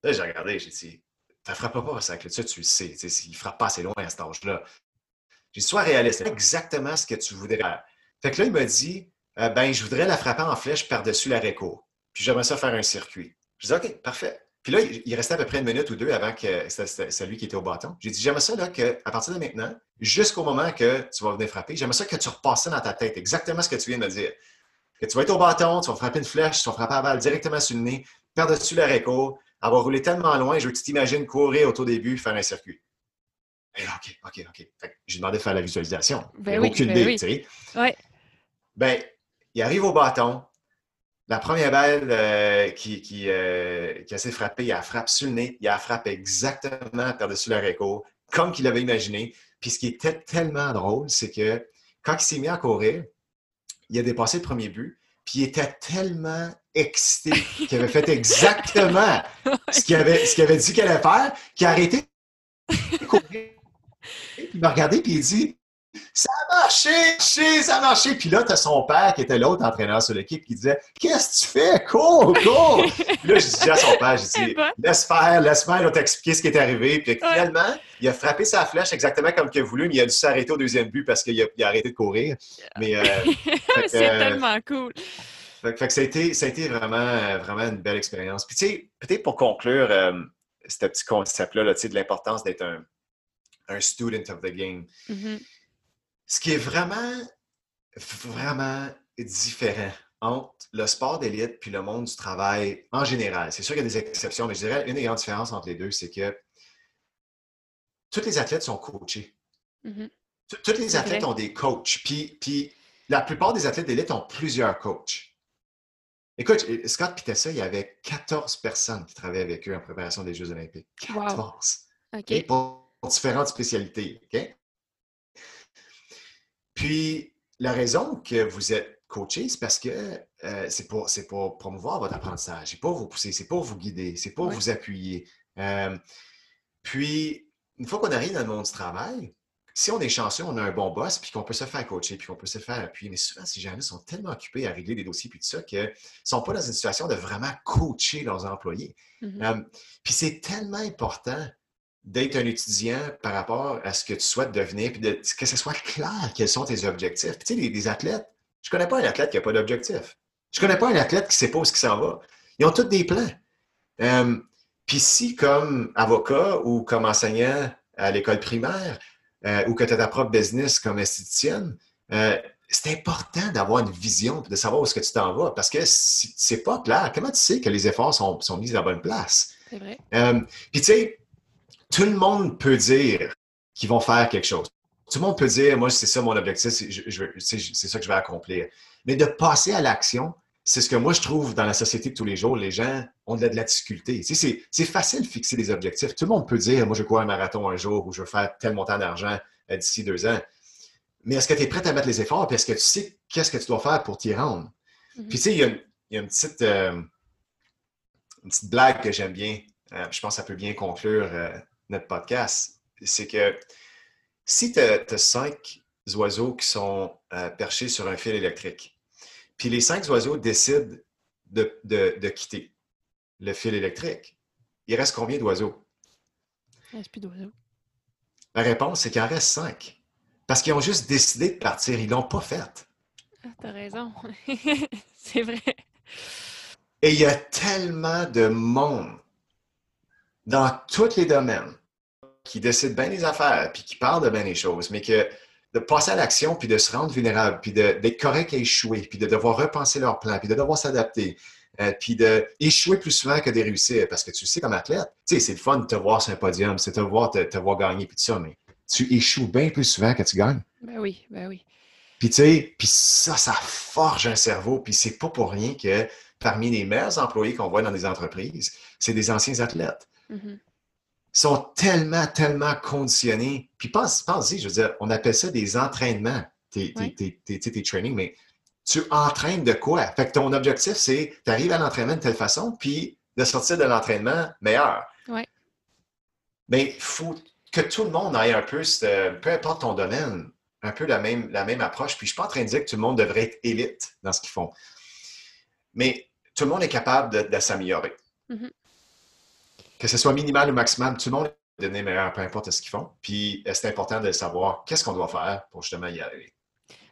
Là, j'ai regardé, j'ai dit, tu ne frapperas pas par la clôture, tu le sais, il ne frappe pas assez loin à cet âge-là. J'ai dit, sois réaliste, exactement ce que tu voudrais. Fait que là, il m'a dit, euh, ben, je voudrais la frapper en flèche par-dessus l'arrêt court. Puis j'aimerais ça faire un circuit. Je dis, OK, parfait. Puis là, il restait à peu près une minute ou deux avant que c'était- c'était c'est lui qui était au bâton. J'ai dit, j'aimerais ça là, que, à partir de maintenant, jusqu'au moment que tu vas venir frapper, j'aimerais ça que tu repasses dans ta tête, exactement ce que tu viens de me dire. Que tu vas être au bâton, tu vas frapper une flèche, tu vas frapper la balle directement sur le nez, par-dessus court, elle va rouler tellement loin, je veux que tu t'imagines courir au tout début, faire un circuit. Là, OK, OK, OK. Fait que J'ai demandé de faire la visualisation. Ben oui, aucune ben idée, oui. tu sais. Ouais. Ben, il arrive au bâton. La première balle euh, qui, qui, euh, qui a de frapper, il a frappé sur le nez. Il a frappé exactement par-dessus l'arrêt court, comme qu'il avait imaginé. Puis ce qui était tellement drôle, c'est que quand il s'est mis à courir, il a dépassé le premier but, puis il était tellement excité qu'il avait fait exactement ce qu'il avait, ce qu'il avait dit qu'il allait faire, qu'il a arrêté de courir. Puis il m'a regardé, puis il dit Ça a marché, ça a marché. Puis là, tu as son père, qui était l'autre entraîneur sur l'équipe, qui disait Qu'est-ce que tu fais? Cours, cours Puis là, je disais à son père dis bon. Laisse faire, laisse faire, il va t'expliquer ce qui est arrivé. Puis finalement, il a frappé sa flèche exactement comme qu'il a voulu, mais il a dû s'arrêter au deuxième but parce qu'il a, arrêté de courir. Mais. euh, c'est euh, tellement cool. fait, que- fait que ça a été, ça a été vraiment, vraiment une belle expérience. Puis, tu sais, peut-être pour conclure euh, ce petit concept-là, là, de l'importance d'être un, un student of the game, Mhm. ce qui est vraiment, vraiment différent entre le sport d'élite puis le monde du travail en général. C'est sûr qu'il y a des exceptions, mais je dirais une des grandes différences entre les deux, c'est que tous les athlètes sont coachés. Mm-hmm. Tous les athlètes ont des coachs. Puis, puis la plupart des athlètes d'élite ont plusieurs coachs. Écoute, Scott Pitessa, il y avait 14 personnes qui travaillaient avec eux en préparation des Jeux olympiques. 14. OK. pour différentes spécialités. Puis, la raison que vous êtes coaché, c'est parce que euh, c'est pour, pour, promouvoir votre apprentissage. C'est pour vous pousser, c'est pour vous guider, c'est pour vous appuyer. Euh, puis, une fois qu'on arrive dans le monde du travail, si on est chanceux, on a un bon boss, puis qu'on peut se faire coacher, puis qu'on peut se faire appuyer. Mais souvent, ces gens-là sont tellement occupés à régler des dossiers, puis tout ça, qu'ils ne sont pas dans une situation de vraiment coacher leurs employés. Mm-hmm. Euh, puis c'est tellement important d'être un étudiant par rapport à ce que tu souhaites devenir, puis que ce soit clair quels sont tes objectifs. Puis tu sais, les, athlètes, je ne connais pas un athlète qui n'a pas d'objectif. Je ne connais pas un athlète qui ne sait pas où ce qui s'en va. Ils ont tous des plans. Euh, puis si, comme avocat ou comme enseignant à l'école primaire, euh, ou que tu as ta propre business comme esthéticienne, euh, c'est important d'avoir une vision de savoir où est-ce que tu t'en vas. Parce que si c'est pas clair, comment tu sais que les efforts sont, sont mis à la bonne place? C'est vrai. Puis tu sais, tout le monde peut dire qu'ils vont faire quelque chose. Tout le monde peut dire, moi, c'est ça mon objectif, c'est ça que je vais accomplir. Mais de passer à l'action, c'est ce que moi, je trouve dans la société de tous les jours, les gens ont de la, difficulté. c'est facile de fixer des objectifs. Tout le monde peut dire, moi, je vais courir un marathon un jour ou je veux faire tel montant d'argent euh, d'ici deux ans. Mais est-ce que tu es prêt à mettre les efforts? Puis est-ce que tu sais qu'est-ce que tu dois faire pour t'y rendre? Mm-hmm. Puis tu sais, il y a, une, petite, euh, une petite blague que j'aime bien. Euh, je pense que ça peut bien conclure notre podcast, c'est que si tu as, cinq oiseaux qui sont euh, perchés sur un fil électrique, puis les cinq oiseaux décident de, quitter le fil électrique, il reste combien d'oiseaux? Il reste plus d'oiseaux. La réponse, c'est qu'il en reste cinq. Parce qu'ils ont juste décidé de partir, ils ne l'ont pas fait. Ah, t'as raison. c'est vrai. Et il y a tellement de monde dans tous les domaines qui décide bien des affaires, puis qui parle de bien des choses, mais que de passer à l'action, puis de se rendre vulnérable, puis d'être correct à échouer, puis de devoir repenser leur plan, puis de devoir s'adapter, euh, puis d'échouer plus souvent que de réussir. Parce que tu sais, comme athlète, tu sais, c'est le fun de te voir sur un podium, c'est de te voir, te, voir gagner, puis tout ça, mais tu échoues bien plus souvent que tu gagnes. Ben oui, ben oui. Puis tu sais, puis ça, ça forge un cerveau, puis c'est pas pour rien que parmi les meilleurs employés qu'on voit dans des entreprises, c'est des anciens athlètes. Mm-hmm sont tellement, tellement conditionnés. Puis pense, pense-y, je veux dire, on appelle ça des entraînements, tes, tes, trainings, mais tu entraînes de quoi? Fait que ton objectif, c'est tu arrives à l'entraînement de telle façon, puis de sortir de l'entraînement meilleur. Oui. Mais il faut que tout le monde ait un peu, peu importe ton domaine, un peu la même, la même approche. Puis je ne suis pas en train de dire que tout le monde devrait être élite dans ce qu'ils font. Mais tout le monde est capable de, s'améliorer. Mm-hmm que ce soit minimal ou maximal, tout le monde est donné meilleur, peu importe ce qu'ils font. Puis euh, c'est important de savoir qu'est-ce qu'on doit faire pour justement y arriver.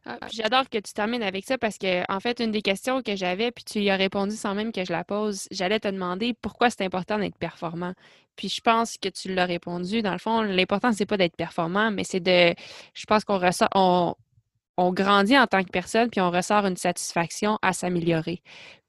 Ah, j'adore que tu termines avec ça parce que, en fait, une des questions que j'avais, puis tu y as répondu sans même que je la pose, j'allais te demander pourquoi c'est important d'être performant. Puis je pense que tu l'as répondu. Dans le fond, l'important, c'est pas d'être performant, mais c'est de. Je pense qu'on ressort. On grandit en tant que personne, puis on ressort une satisfaction à s'améliorer.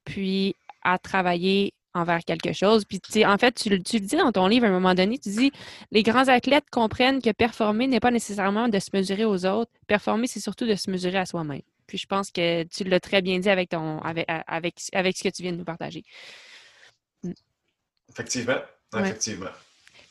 Puis à travailler envers quelque chose. Puis, en fait, tu, tu, le dis dans ton livre à un moment donné, tu dis les grands athlètes comprennent que performer n'est pas nécessairement de se mesurer aux autres. Performer, c'est surtout de se mesurer à soi-même. Puis, je pense que tu l'as très bien dit avec, ton, avec, avec, avec ce que tu viens de nous partager. Effectivement. Effectivement.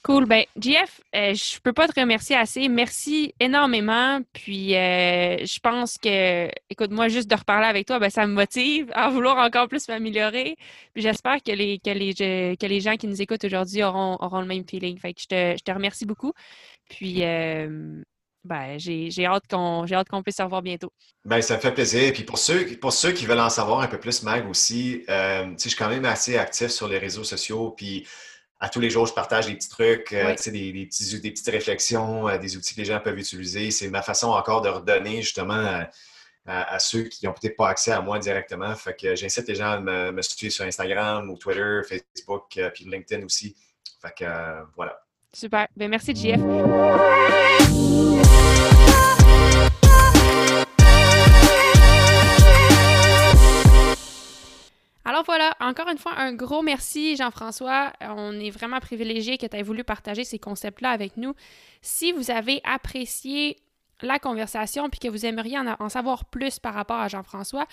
Cool. Ben, JF, euh, je peux pas te remercier assez. Merci énormément. Puis, euh, je pense que, écoute, moi, juste de reparler avec toi, ben, ça me motive à vouloir encore plus m'améliorer. Puis, j'espère que les, que, les, que les gens qui nous écoutent aujourd'hui auront, auront le même feeling. Fait que je te, je te remercie beaucoup. Puis, euh, ben, j'ai hâte qu'on puisse se revoir bientôt. Ben, ça me fait plaisir. Puis pour ceux, pour ceux qui veulent en savoir un peu plus, Mag, aussi, je suis quand même assez actif sur les réseaux sociaux. Puis à tous les jours, je partage des petits trucs, euh, des, des, petits, des, petites réflexions, euh, des outils que les gens peuvent utiliser. C'est ma façon encore de redonner justement à, ceux qui n'ont peut-être pas accès à moi directement. Fait que j'incite les gens à me, suivre sur Instagram ou Twitter, Facebook, euh, puis LinkedIn aussi. Fait que voilà. Super. Ben, merci, JF. Encore une fois, un gros merci, Jean-François. On est vraiment privilégié que tu aies voulu partager ces concepts-là avec nous. Si vous avez apprécié la conversation puis que vous aimeriez en, savoir plus par rapport à Jean-François,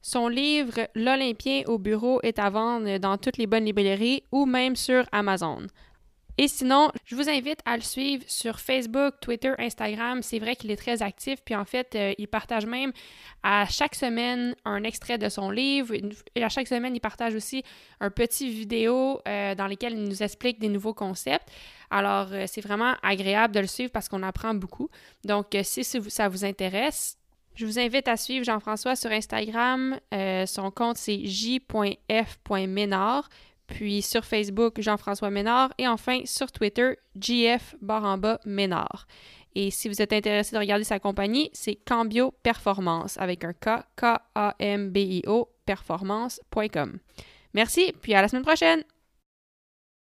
son livre L'Olympien au bureau est à vendre dans toutes les bonnes librairies ou même sur Amazon. Et sinon, je vous invite à le suivre sur Facebook, Twitter, Instagram. C'est vrai qu'il est très actif. Puis en fait, euh, il partage même à chaque semaine un extrait de son livre. Et à chaque semaine, il partage aussi un petit vidéo euh, dans lequel il nous explique des nouveaux concepts. Alors, euh, c'est vraiment agréable de le suivre parce qu'on apprend beaucoup. Donc, si ça vous intéresse, je vous invite à suivre Jean-François sur Instagram. son compte, c'est j.f.ménard. Puis sur Facebook, Jean-François Ménard. Et enfin, sur Twitter, JF Baramba Ménard. Et si vous êtes intéressé de regarder sa compagnie, c'est Cambio Performance avec un K, K-A-M-B-I-O, performance.com. Merci, puis à la semaine prochaine!